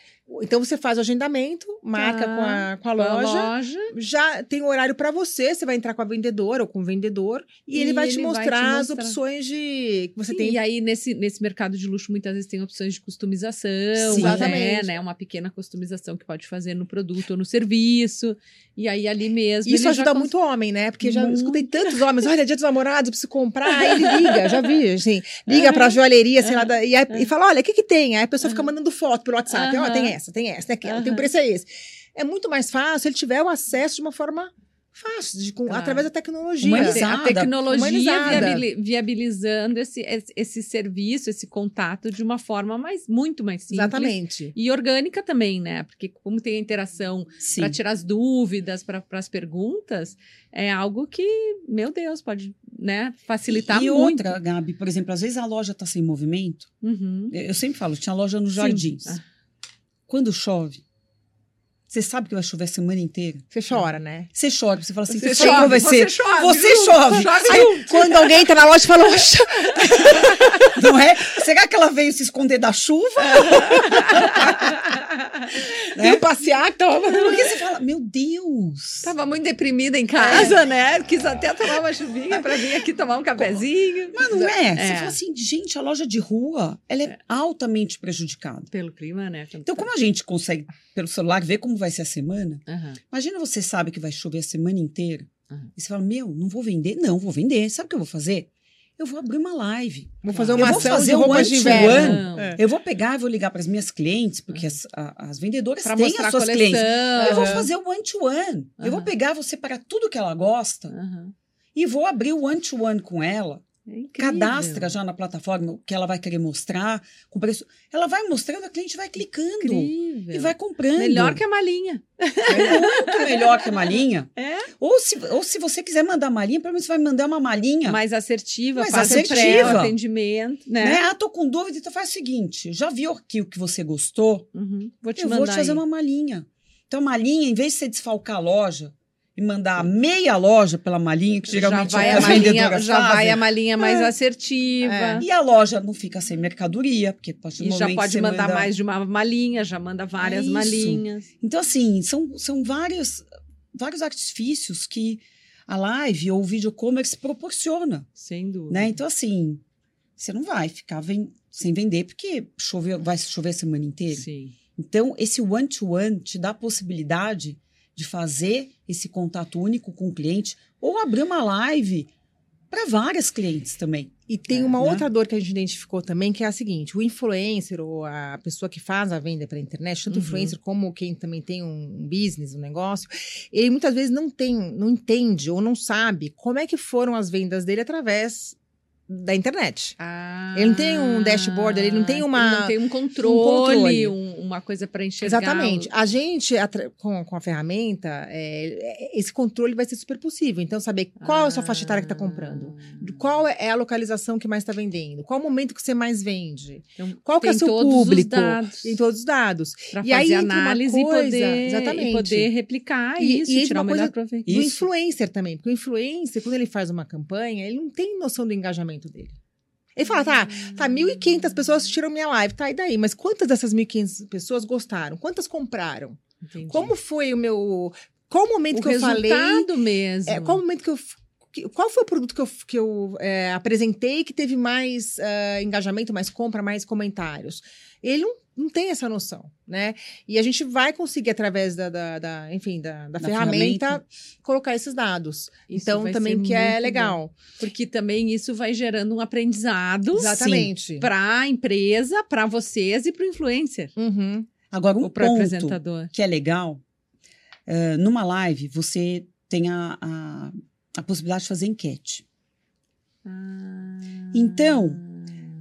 Então você faz o agendamento, marca com, a, com, a, loja, a loja, já tem o horário para você, você vai entrar com a vendedora ou com o vendedor e, e ele, vai, ele te vai, te mostrar as opções de que você Sim, tem. E aí nesse, nesse mercado de luxo muitas vezes tem opções de customização, Sim, né, né, uma pequena customização que pode fazer no produto ou no serviço. E aí ali mesmo. Isso ajuda cons... muito homem, né? Porque já muito. escutei tantos homens, olha, dia dos namorados, preciso comprar, aí ele liga, já vi, assim, liga uhum. pra joalheria, sei lá, e, aí, e fala, olha, o que que tem? Aí a pessoa fica mandando foto pelo WhatsApp, ó, oh, tem essa, tem essa, tem aquela, tem o preço é esse. É muito mais fácil ele tiver o acesso de uma forma fácil, de, com, claro. através da tecnologia. Humanizada. A tecnologia viabilizando esse, esse serviço, esse contato de uma forma mais, muito mais simples. Exatamente. E orgânica também, né? Porque como tem a interação para tirar as dúvidas, para as perguntas, é algo que, meu Deus, pode né, facilitar e, e muito. E outra, Gabi, por exemplo, às vezes a loja está sem movimento. Uhum. Eu sempre falo, tinha loja nos jardins. Ah. Quando chove, você sabe que vai chover a semana inteira. Você chora, né? Você chora, você fala assim, Você "Sei como chove, vai você ser. chove, Você chove. chove Aí, Quando alguém entra na loja e fala, "Oxa, não é? Será que ela veio se esconder da chuva? né? passear, então. Porque você fala, meu Deus. Tava muito deprimida em casa, né? Quis até tomar uma chuvinha para vir aqui tomar um cafezinho. Mas não é? É. Você fala assim, gente, a loja de rua, ela é, altamente prejudicada. Pelo clima, né? Então, como a gente consegue, pelo celular, ver como vai ser a semana, Aham. imagina você sabe que vai chover a semana inteira. Uhum. E você fala, meu, não vou vender? Não, vou vender. Sabe o que eu vou fazer? Eu vou abrir uma live. Vou fazer Eu uma vou ação fazer de um roupas de. Não. É. Eu vou pegar e vou ligar para as minhas clientes, porque as, a- as vendedoras Pra têm as suas clientes. Eu vou fazer o one-to-one. Eu vou pegar, vou separar tudo que ela gosta Aham. e vou abrir o one-to-one com ela. É. Cadastra já na plataforma o que ela vai querer mostrar, com preço. Ela vai mostrando, a cliente vai clicando Incrível. e vai comprando. Melhor que a malinha. É muito melhor que a malinha. É? Ou se, ou se você quiser mandar malinha, pelo menos você vai mandar uma malinha. Mais assertiva, Mais assertiva. atendimento, né? né? Ah, tô com dúvida, então faz o seguinte: já viu aqui o que você gostou? Uhum. Vou te eu mandar vou te fazer aí. uma malinha. Então, a malinha, em vez de você desfalcar a loja e mandar meia loja pela malinha, que geralmente já vai é a malinha, já fazem, vai a malinha mais É. assertiva. É. E a loja não fica sem mercadoria, porque do E já pode mandar manda- mais de uma malinha, já manda várias isso. malinhas. Então, assim, são, são vários, vários artifícios que a live ou o video commerce proporciona, Sem dúvida. né? Então, assim, você não vai ficar ven- sem vender porque chover, vai chover a semana inteira. Sim. Então, esse one-to-one te dá a possibilidade de fazer esse contato único com o cliente ou abrir uma live para várias clientes também. E tem É, uma né? outra dor que a gente identificou também, que é a seguinte: o influencer ou a pessoa que faz a venda pela internet, tanto o Uhum. influencer como quem também tem um um business, um negócio, ele muitas vezes não tem, não entende ou não sabe como é que foram as vendas dele através da internet. Ah, Ele não tem um dashboard, ele não tem uma- Ele não tem um controle, controle. um- uma coisa para enxergar. Exatamente. o- A gente, com, com a ferramenta, é, é, esse controle vai ser super possível. Então, saber qual é a sua faixa etária que está comprando. Ah. Qual é a localização que mais está vendendo? Qual o momento que você mais vende? Então, Qual que é o seu todos público? Os dados Tem todos os dados. para E fazer aí análise coisa- e, poder, exatamente. e poder replicar E- isso e e, tirar o melhor proveito. Do Isso. influencer também. Porque o influencer, quando ele faz uma campanha, ele não tem noção do engajamento dele. Ele fala, tá, tá, 1.500 pessoas assistiram minha live, tá, e daí? Mas quantas dessas 1.500 pessoas gostaram? Quantas compraram? Entendi. Como foi o meu... Qual o momento o que eu falei... resultado mesmo. É, qual o momento que eu. Qual foi o produto que eu, que eu é, apresentei que teve mais é, engajamento, mais compra, mais comentários? Ele não, não tem essa noção, né? E a gente vai conseguir, através da, da- da, enfim, da, da Da ferramenta, ferramenta. colocar esses dados. Isso então, também que é legal. Porque também isso vai gerando um aprendizado Exatamente. para a empresa, para vocês e para o influencer. Uhum. Agora, um ou para o ponto apresentador. que é legal, eh, numa live você tem a, a, a possibilidade de fazer enquete. Ah. Então,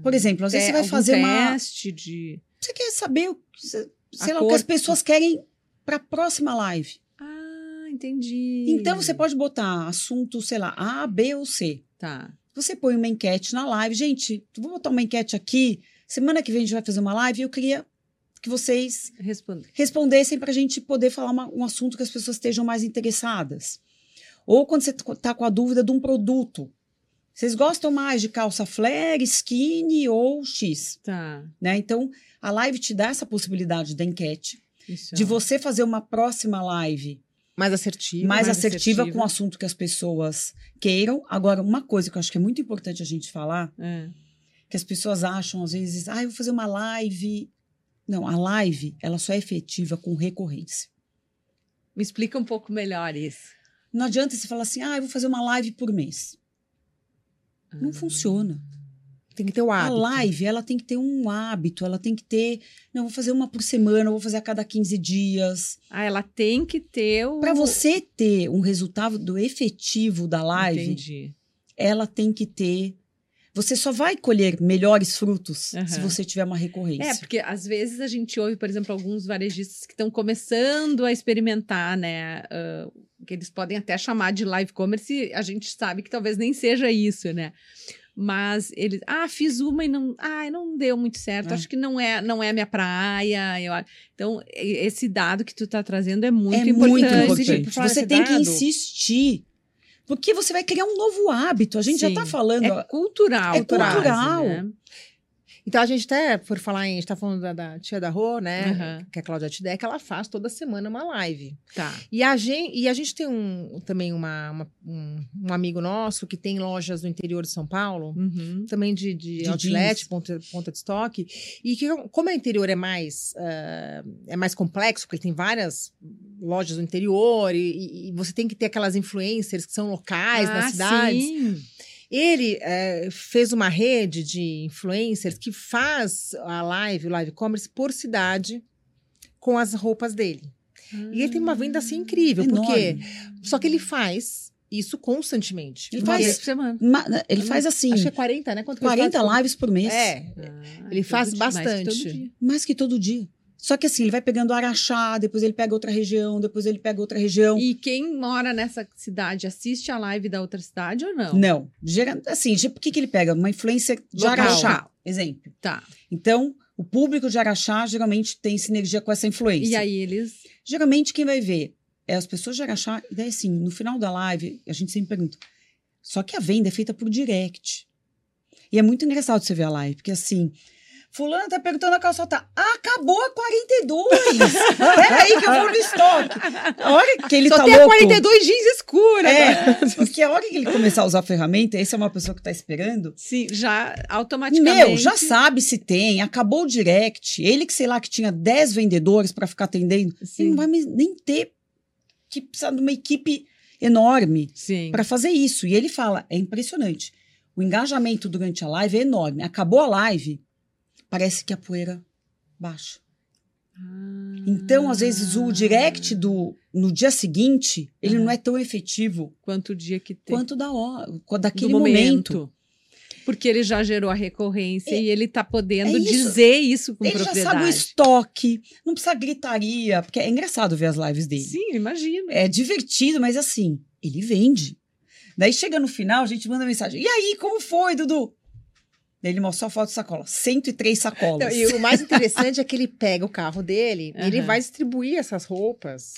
Por exemplo, às vezes Te- você vai fazer uma. teste de. Você quer saber o que, sei A lá, o que as cor. pessoas querem para a próxima live. Ah, entendi. Então você pode botar assunto, sei lá, A, B ou C. Tá. Você põe uma enquete na live. Gente, vou botar uma enquete aqui. Semana que vem a gente vai fazer uma live e eu queria que vocês Responder. respondessem para a gente poder falar uma- um assunto que as pessoas estejam mais interessadas. Ou quando você está com a dúvida de um produto. Vocês gostam mais de calça flare, skinny ou X? Tá. Né? Então, a live te dá essa possibilidade da enquete, Isso. de você fazer uma próxima live Mais assertivo. mais, mais assertiva, assertiva. com o assunto que as pessoas queiram. Agora, uma coisa que eu acho que é muito importante a gente falar, É. que as pessoas acham às vezes, ah, eu vou fazer uma live. Não, a live, ela só é efetiva com recorrência. Me explica um pouco melhor isso. Não adianta você falar assim, ah, eu vou fazer uma live por mês. Não funciona. Tem que ter o A hábito. live, ela tem que ter um hábito, ela tem que ter, não, vou fazer uma por semana, vou fazer a cada 15 dias. Ah, ela tem que ter o. Para você ter um resultado efetivo da live, Entendi. ela tem que ter. Você só vai colher melhores frutos Aham. se você tiver uma recorrência. É, porque às vezes a gente ouve, por exemplo, alguns varejistas que estão começando a experimentar, né? ah, que eles podem até chamar de live commerce, e a gente sabe que talvez nem seja isso, né? mas eles, ah, fiz uma e não, ah, não deu muito certo. É. Acho que não é, não é a minha praia. Eu, então, esse dado que tu tá trazendo é muito é importante. muito importante. por falar Você tem que dado- insistir. Porque você vai criar um novo hábito. A gente já Sim. está falando. É cultural. É quase, cultural. né? Então a gente até, por falar em, a gente tá falando da, da tia da Rô, né? Aham. Que é a Cláudia Tidec, ela faz toda semana uma live. Tá. E a gente, e a gente tem um, também uma, uma- um, um amigo nosso que tem lojas no interior de São Paulo, Uhum. também de, de, De outlet, jeans. ponta, ponta de estoque. E que, como o interior é mais, ah, é mais complexo, porque tem várias lojas no interior, e, e- você tem que ter aquelas influencers que são locais Ah, nas cidades. sim. Ele eh, fez uma rede de influencers que faz a live, o live commerce, por cidade, com as roupas dele. E ele tem uma venda assim incrível, porque enorme. só que ele faz isso constantemente. Ele faz- por semana. Ma- Ele faz assim, Acho que é 40, né? Quanto que ele 40 faz? lives por mês. É. Ah, Ele faz todo dia, mais que todo bastante. dia. Mais que todo dia. Só que assim, ele vai pegando Araxá, depois ele pega outra região, depois ele pega outra região. E quem mora nessa cidade assiste a live da outra cidade ou não? Não. Assim, por que, que ele pega? Uma influência de Local. Araxá, exemplo. Tá. Então, o público de Araxá geralmente tem sinergia com essa influência. E aí eles. Geralmente, quem vai ver é as pessoas de Araxá. E daí, assim, no final da live, a gente sempre pergunta. Só que a venda é feita por direct. E é muito engraçado você ver a live, porque assim. Fulano tá perguntando a calça tá. Acabou a 42! Peraí que eu vou no estoque. A hora que ele Só tá tem a louco. 42 jeans escura. É, porque a hora que ele começar a usar a ferramenta, essa é uma pessoa que tá esperando. Sim, já automaticamente. Meu, já sabe se tem, acabou o direct. Ele que, sei lá, que tinha 10 vendedores para ficar atendendo, ele Sim. não vai nem ter que precisar de uma equipe enorme para fazer isso. E ele fala, é impressionante. O engajamento durante a live é enorme. Acabou a live, parece que a poeira baixa. Ah. Então, às vezes, o direct do no dia seguinte, ele Aham. não é tão efetivo Quanto o dia que tem. quanto da hora, do daquele momento. Porque ele já gerou a recorrência É- e ele tá podendo é isso. dizer isso com Ele já propriedade. sabe o estoque, não precisa gritaria, porque é engraçado ver as lives dele. Sim, imagino. É divertido, mas assim, ele vende. Daí chega no final, a gente manda mensagem. E aí, como foi, Dudu? Ele mostra só a foto de sacola. 103 sacolas. Então, e o mais interessante é que ele pega o carro dele e ele vai distribuir essas roupas.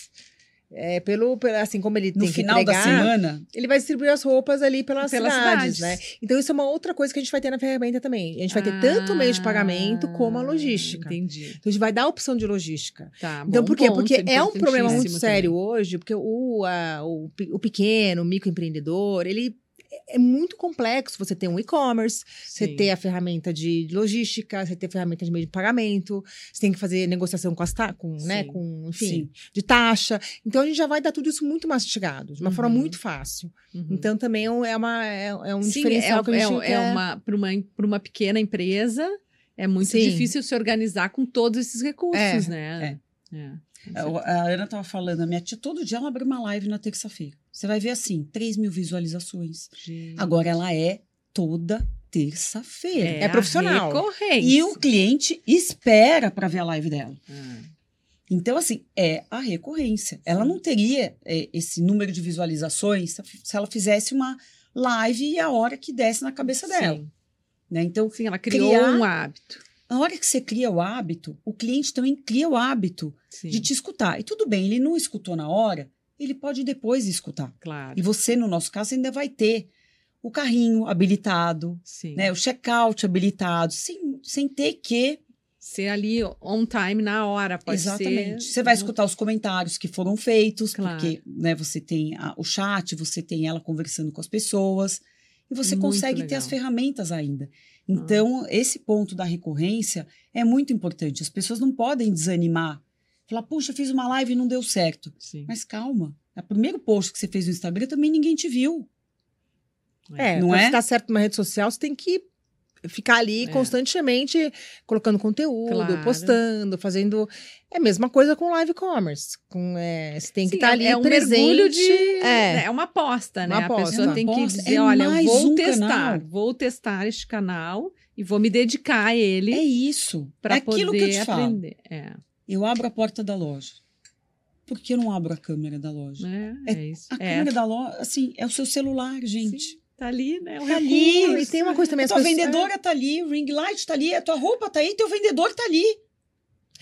É, pelo, pelo- assim como ele no tem final que da entregar, semana, ele vai distribuir as roupas ali pelas, Pelas cidades, cidades. né? Então isso é uma outra coisa que a gente vai ter na ferramenta também. A gente vai ter tanto o meio de pagamento como a Ah, logística. Entendi. Então a gente vai dar a opção de logística. Tá, Então, bom por quê? ponto, Porque é um problema muito sério também. hoje, porque o, a- o, o pequeno, o microempreendedor, ele é muito complexo. Você tem um e-commerce, você ter a ferramenta de logística, você ter a ferramenta de meio de pagamento, você tem que fazer negociação com as ta com, né, com, enfim, sim. de taxa. Então a gente já vai dar tudo isso muito mastigado, de uma forma Uhum. muito fácil. Uhum. Então também é um- é, uma, é, é um Sim, diferencial é, que a gente é, quer. é uma para uma para uma pequena empresa é muito Sim. difícil se organizar com todos esses recursos, É, né? É. A a Ana tava falando, a minha tia, todo dia ela abre uma live na terça-feira. Você vai ver assim, 3 mil visualizações. Gente. Agora ela é toda terça-feira. é profissional. a recorrência. E o cliente espera para ver a live dela. Ah, Então, assim, é a recorrência. Ela não teria é, esse número de visualizações se- ela fizesse uma live a hora que desce na cabeça dela. sim. Né? Então, Sim, ela criou Criar- um hábito. a hora que você cria o hábito, o cliente também cria o hábito Sim, de te escutar. E tudo bem, ele não escutou na hora, ele pode depois escutar. claro. E você, no nosso caso, ainda vai ter o carrinho habilitado, Sim. né? o checkout habilitado, sem, sem ter que Ser ali on time na hora, pode Exatamente. ser. Você vai escutar os comentários que foram feitos, Claro. porque né, você tem a- o chat, você tem ela conversando com as pessoas, e você Muito consegue ter legal. as ferramentas ainda. Então, esse ponto da recorrência é muito importante. As pessoas não podem desanimar. Falar, puxa, fiz uma live e não deu certo. Sim. Mas calma. O primeiro post que você fez no Instagram também ninguém te viu. É, Não pra é? ficar certo numa rede social, você tem que ficar ali É. constantemente colocando conteúdo, Claro. postando, fazendo. É a mesma coisa com live commerce. Com, é, você tem que estar é- ali é um presente. mergulho de É. é uma aposta, né? Uma A aposta. pessoa Uma tem que aposta. dizer, É olha, eu vou um testar, canal. vou testar este canal e vou me dedicar a ele É isso. É para aquilo poder que eu te falo. aprender. É, Eu abro a porta da loja. Por que eu não abro a câmera da loja? né? É- É, isso. A É. câmera da loja, assim, é o seu celular, gente. Sim. Tá ali, né? O Tá ali. recurso. E tem uma coisa também, A tua pessoas- vendedora tá ali, o ring light tá ali, a tua roupa tá aí, teu vendedor tá ali.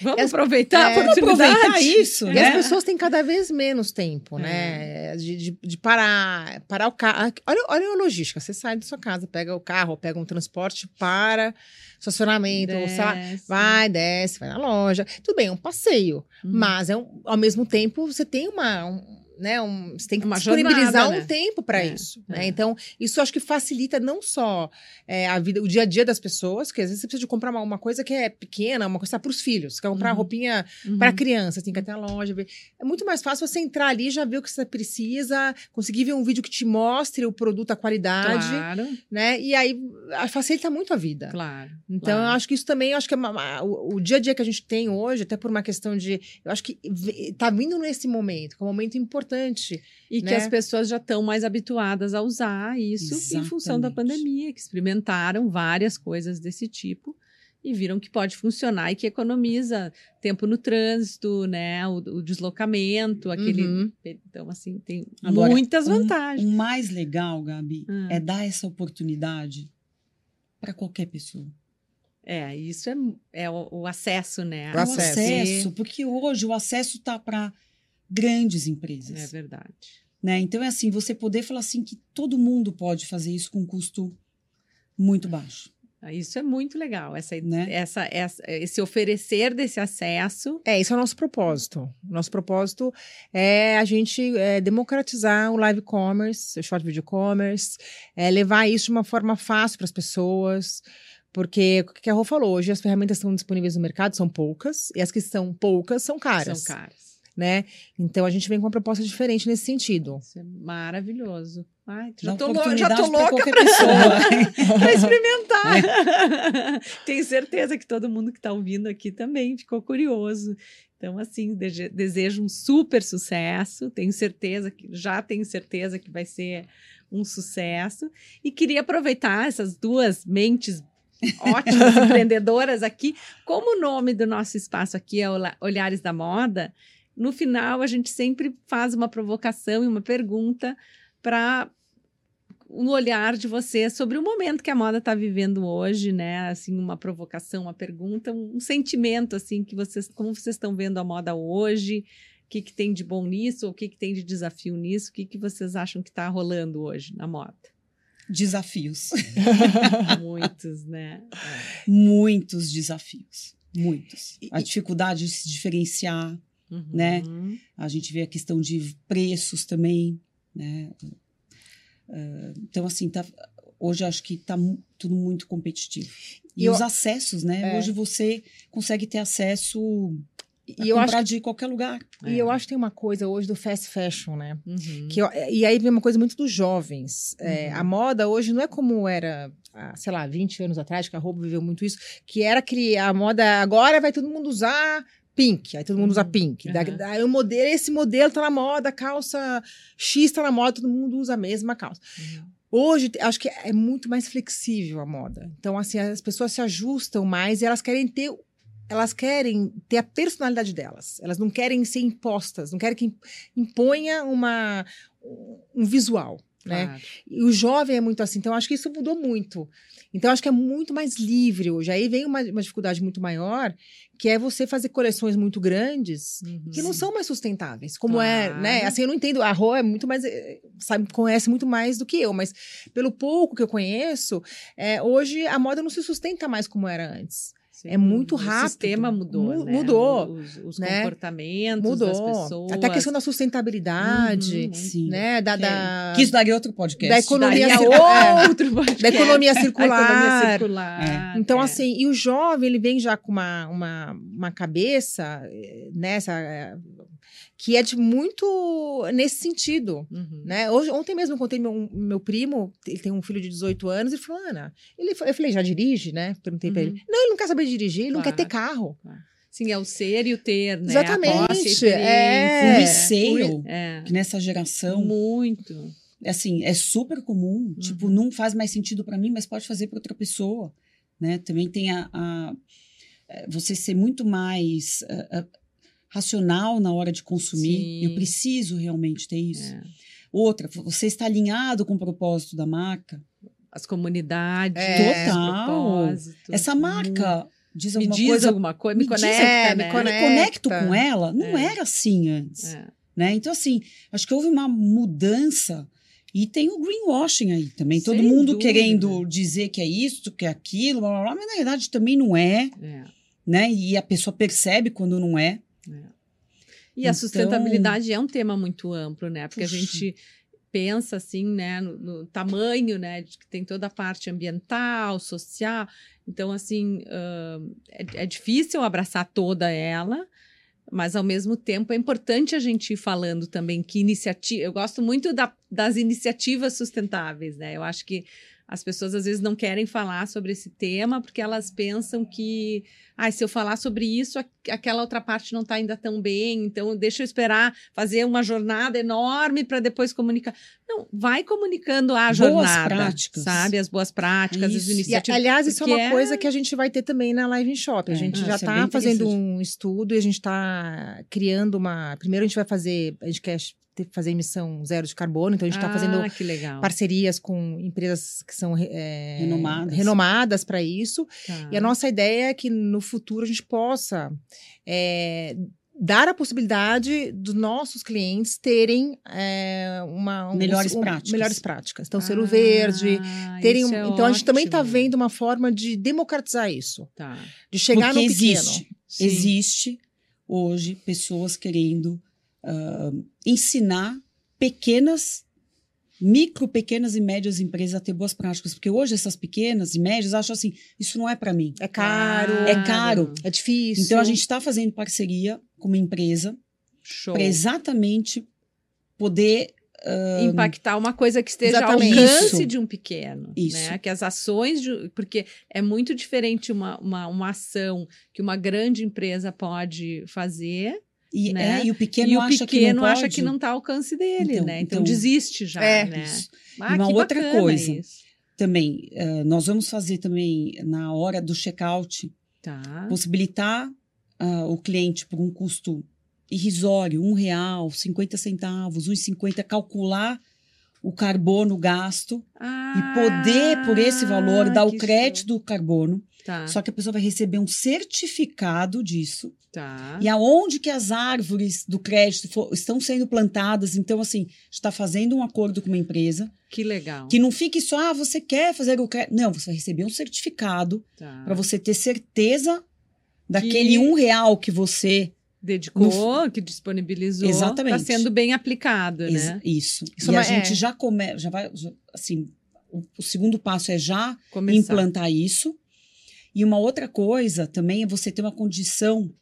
Vamos As- aproveitar é, oportunidade. aproveitar isso, E né? as pessoas têm cada vez menos tempo, né? De, de, de parar, parar o carro. Olha, olha a logística. Você sai da sua casa, pega o carro, pega um transporte para estacionamento, Desce. vai, desce, vai na loja. Tudo bem, é um passeio. Uhum. Mas é um- ao mesmo tempo você tem uma. um- né, um, você tem que Uma disponibilizar jornada, um né? tempo para É, isso. é. né? Então, isso acho que facilita não só é, a vida, o dia a dia das pessoas, que às vezes você precisa de comprar uma, uma coisa que é pequena, uma coisa para os filhos. Você quer comprar Uhum. roupinha Uhum. para criança, tem que ir até a loja ver. É muito mais fácil você entrar ali, já ver o que você precisa, conseguir ver um vídeo que te mostre o produto, a qualidade, Claro, né? E aí a- facilita muito a vida. claro. Então, claro. eu acho que isso também, acho que é uma- uma- o, o dia a dia que a gente tem hoje, até por uma questão de. Eu acho que tá vindo nesse momento, que é um momento importante. E que né? as pessoas já estão mais habituadas a usar isso em função da Exatamente. pandemia, que experimentaram várias coisas desse tipo e viram que pode funcionar e que economiza tempo no trânsito, né? O, o deslocamento, aquele. Uhum. Então, assim, tem Agora, muitas um- vantagens. O mais legal, Gabi, Ah. é dar essa oportunidade para qualquer pessoa. É, isso é, é o, o acesso, né? O O acesso. acesso, porque hoje o acesso tá para grandes empresas. É verdade. né? Então é assim, você poder falar assim que todo mundo pode fazer isso com um custo muito baixo. Ah, Isso é muito legal, essa, Né? essa, essa, esse oferecer desse acesso. É, esse é o nosso propósito. Nosso propósito é a gente é, democratizar o live commerce, o short video commerce, é, levar isso de uma forma fácil para as pessoas. Porque o que a Rô falou, hoje as ferramentas que estão disponíveis no mercado são poucas, e as que são poucas são caras. São caras. Né? Então a gente vem com uma proposta diferente nesse sentido. Isso é maravilhoso. Ai, já tô, já tô louca pra experimentar. Tenho certeza que todo mundo que está ouvindo aqui também ficou curioso. Então, assim, desejo um super sucesso. Tenho certeza que já tenho certeza que vai ser um sucesso. E queria aproveitar essas duas mentes ótimas empreendedoras aqui. Como o nome do nosso espaço aqui é Olhares da Moda, no final a gente sempre faz uma provocação e uma pergunta para um olhar de você sobre o momento que a moda está vivendo hoje, né? Assim, uma provocação, uma pergunta, um sentimento assim que vocês, como vocês estão vendo a moda hoje? O que, que tem de bom nisso? O que, que tem de desafio nisso? O que, que vocês acham que está rolando hoje na moda? Desafios. Muitos, né? Muitos desafios. Muitos. A dificuldade de se diferenciar. Uhum. Né? A gente vê a questão de preços também, né? Ah, então, assim, tá, hoje acho que está tudo muito competitivo. E E eu- os acessos, né? É. Hoje você consegue ter acesso a E eu, comprar acho, de qualquer lugar. e eu acho que tem uma coisa hoje do fast fashion, né? Uhum. Que e aí vem uma coisa muito dos jovens. É, Uhum. a moda hoje não é como era, sei lá, 20 anos atrás, que a roupa viveu muito isso, que era que a moda agora vai todo mundo usar pink, aí todo mundo usa Uhum. pink. Da- Uhum. O modelo, esse modelo tá na moda, a calça X tá na moda, todo mundo usa a mesma calça. Uhum. Hoje, acho que é muito mais flexível a moda. Então, assim, as pessoas se ajustam mais e elas querem ter. Elas querem ter a personalidade delas. Elas não querem ser impostas, não querem que im- imponha uma, um visual, né? Claro. E o jovem é muito assim. Então, acho que isso mudou muito. Então, acho que é muito mais livre hoje. Aí vem uma, uma dificuldade muito maior, que é você fazer coleções muito grandes Uhum. que não são mais sustentáveis, como é, Claro. né? Assim, eu não entendo, a Rô é muito mais, eh, sabe, conhece muito mais do que eu, mas pelo pouco que eu conheço, é, hoje a moda não se sustenta mais como era antes. Sim, é muito O rápido. sistema mudou, Mu- né? mudou, Os, os né? comportamentos das Mudou. pessoas. Até a questão da sustentabilidade, Uhum, Sim. né? Da, Que- da, Que isso daria outro podcast. da economia Daria circular. outro podcast. da economia circular. economia circular. Então, é. assim, e o jovem, ele vem já com uma, uma, uma cabeça eh, nessa. Eh, que é de muito nesse sentido. Uhum. Né? Hoje, ontem mesmo eu contei meu, meu primo, ele tem um filho de 18 anos, e falou, Ana, ele, eu falei, já dirige, né? Perguntei pra Uhum. ele. Não, ele não quer saber dirigir, ele não quer ter Claro. carro. Sim, é o ser e o ter, né? Exatamente, A posse, a O experiência, é. É. que nessa geração, Muito. é assim, é super comum. Uhum. Tipo, não faz mais sentido para mim, mas pode fazer para outra pessoa. Né? Também tem a, a- é, você ser muito mais ah, ah, racional na hora de consumir. Sim. Eu preciso realmente ter isso. É. Outra, você está alinhado com o propósito da marca? As comunidades, É. Total. Essa marca diz me alguma diz coisa. alguma coisa, me, me diz- conecta, é, me né? Conecto com ela. Não É. era assim antes. É. Né? Então, assim, acho que houve uma mudança. E tem o greenwashing aí também. Todo Sem mundo dúvida. querendo dizer que é isso, que é aquilo, blá, blá, blá, mas na verdade também não é, É. né? E a pessoa percebe quando não é. E a Então- sustentabilidade é um tema muito amplo, né? Porque Puxa. a gente pensa assim, né, no, no tamanho, né, de que tem toda a parte ambiental, social. Então, assim, ãh, é, é difícil abraçar toda ela, mas ao mesmo tempo é importante a gente ir falando também que iniciativa. Eu gosto muito da- das iniciativas sustentáveis, né? Eu acho que as pessoas às vezes não querem falar sobre esse tema porque elas pensam que, ah, se eu falar sobre isso, aqu- aquela outra parte não está ainda tão bem, então deixa eu esperar fazer uma jornada enorme para depois comunicar. Não, vai comunicando a Boas jornada, práticas. sabe? As boas práticas, as Isso. E, iniciativas. aliás, isso é uma coisa que a gente vai ter também na Live in Shop. A É, gente ah, já isso é está bem fazendo um estudo e a gente está criando uma. Primeiro, a gente vai fazer. A gente quer fazer emissão zero de carbono, então a gente está ah, fazendo parcerias com empresas que são é, Renomadas. renomadas para isso. Tá. E a nossa ideia é que no futuro a gente possa é, dar a possibilidade dos nossos clientes terem é, uma um- Melhores um- práticas. melhores práticas. Então, selo Ah, verde. Terem, um- é então a gente também está ótimo. vendo uma forma de democratizar isso, Tá. de chegar Porque no pequeno. existe. Sim. Existe hoje pessoas querendo ah, ensinar pequenas, micro, pequenas e médias empresas a ter boas práticas. Porque hoje essas pequenas e médias acham assim, isso não é para mim. É caro, É caro. é difícil. Então a gente está fazendo parceria com uma empresa para exatamente poder ah, impactar uma coisa que esteja ao alcance Isso. de um pequeno, Isso. né? Que as ações de, porque é muito diferente uma, uma, uma ação que uma grande empresa pode fazer e, né? é, e o pequeno e o acha pequeno que não acha que não está ao alcance dele, Então, né? Então, então- desiste já, É, né? Ah, Uma outra coisa. isso. Também, ah, nós vamos fazer também na hora do check-out Tá. possibilitar ah, o cliente por um custo irrisório, um real, 50 centavos, 1,50, calcular o carbono gasto Ah, e poder, por esse valor, dar o crédito do carbono. Tá, Só que a pessoa vai receber um certificado disso. tá. E aonde que as árvores do crédito for- estão sendo plantadas. Então, assim, está fazendo um acordo com uma empresa Que legal. que não fique só, ah, você quer fazer o crédito. Não, você vai receber um certificado Tá. para você ter certeza daquele Que- um real que você Dedicou, que disponibilizou. Exatamente. Está sendo bem aplicado, né? Isso. Isso e é a uma- gente é. já começa, já vai, já- assim, o, o segundo passo é já Começar. implantar isso. E uma outra coisa também é você ter uma condição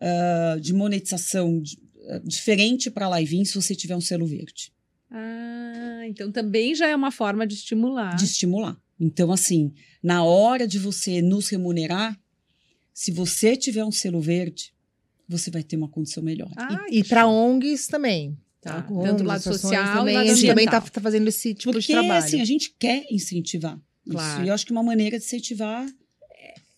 ah, de monetização di- ah, diferente para a Live se você tiver um selo verde, Ah, então também já é uma forma de estimular. de estimular. Então, assim, na hora de você nos remunerar, se você tiver um selo verde, você vai ter uma condição melhor. Ah, E, para ONGs também. Tá. ONGs, Tanto o lado social também, e lado a gente também está ambiental. fazendo esse tipo de Porque, trabalho. assim, a gente quer incentivar Claro. isso. E eu acho que uma maneira de incentivar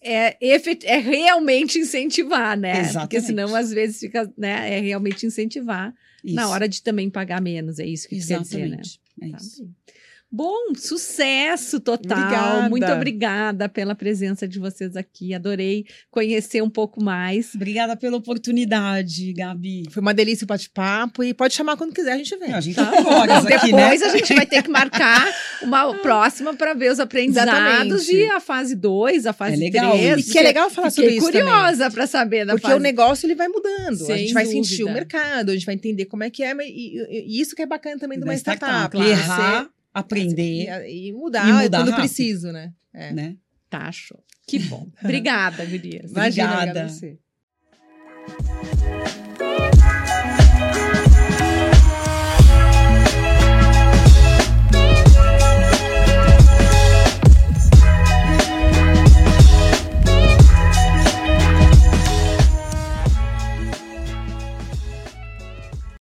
é, é realmente incentivar, né? Porque Exatamente. senão, às vezes, fica, né? É realmente incentivar isso. na hora de também pagar menos. É isso que tu quer dizer, né? Exatamente. É Tá isso. bem. Bom, sucesso total. Obrigada. Muito obrigada pela presença de vocês aqui. Adorei conhecer um pouco mais. Obrigada pela oportunidade, Gabi. Foi uma delícia o bate-papo e pode chamar quando quiser, a gente vem. A gente Tá tá horas aqui, né? Depois a gente vai ter que marcar uma próxima para ver os aprendizados Exatamente. e a fase 2, a fase É legal 3. isso. E que é legal falar sobre isso curiosa para saber da Porque fase o negócio ele vai mudando. a Sem gente vai sentir dúvida. o mercado, a gente vai entender como é que é. E, e- e isso que é bacana também de uma startup. Né? errar, Você- aprender, E, e mudar, E mudar quando rápido. preciso, né? É. né? Tá, show. Que bom. Obrigada, Gurias. Imagina, Obrigada. obrigada a você.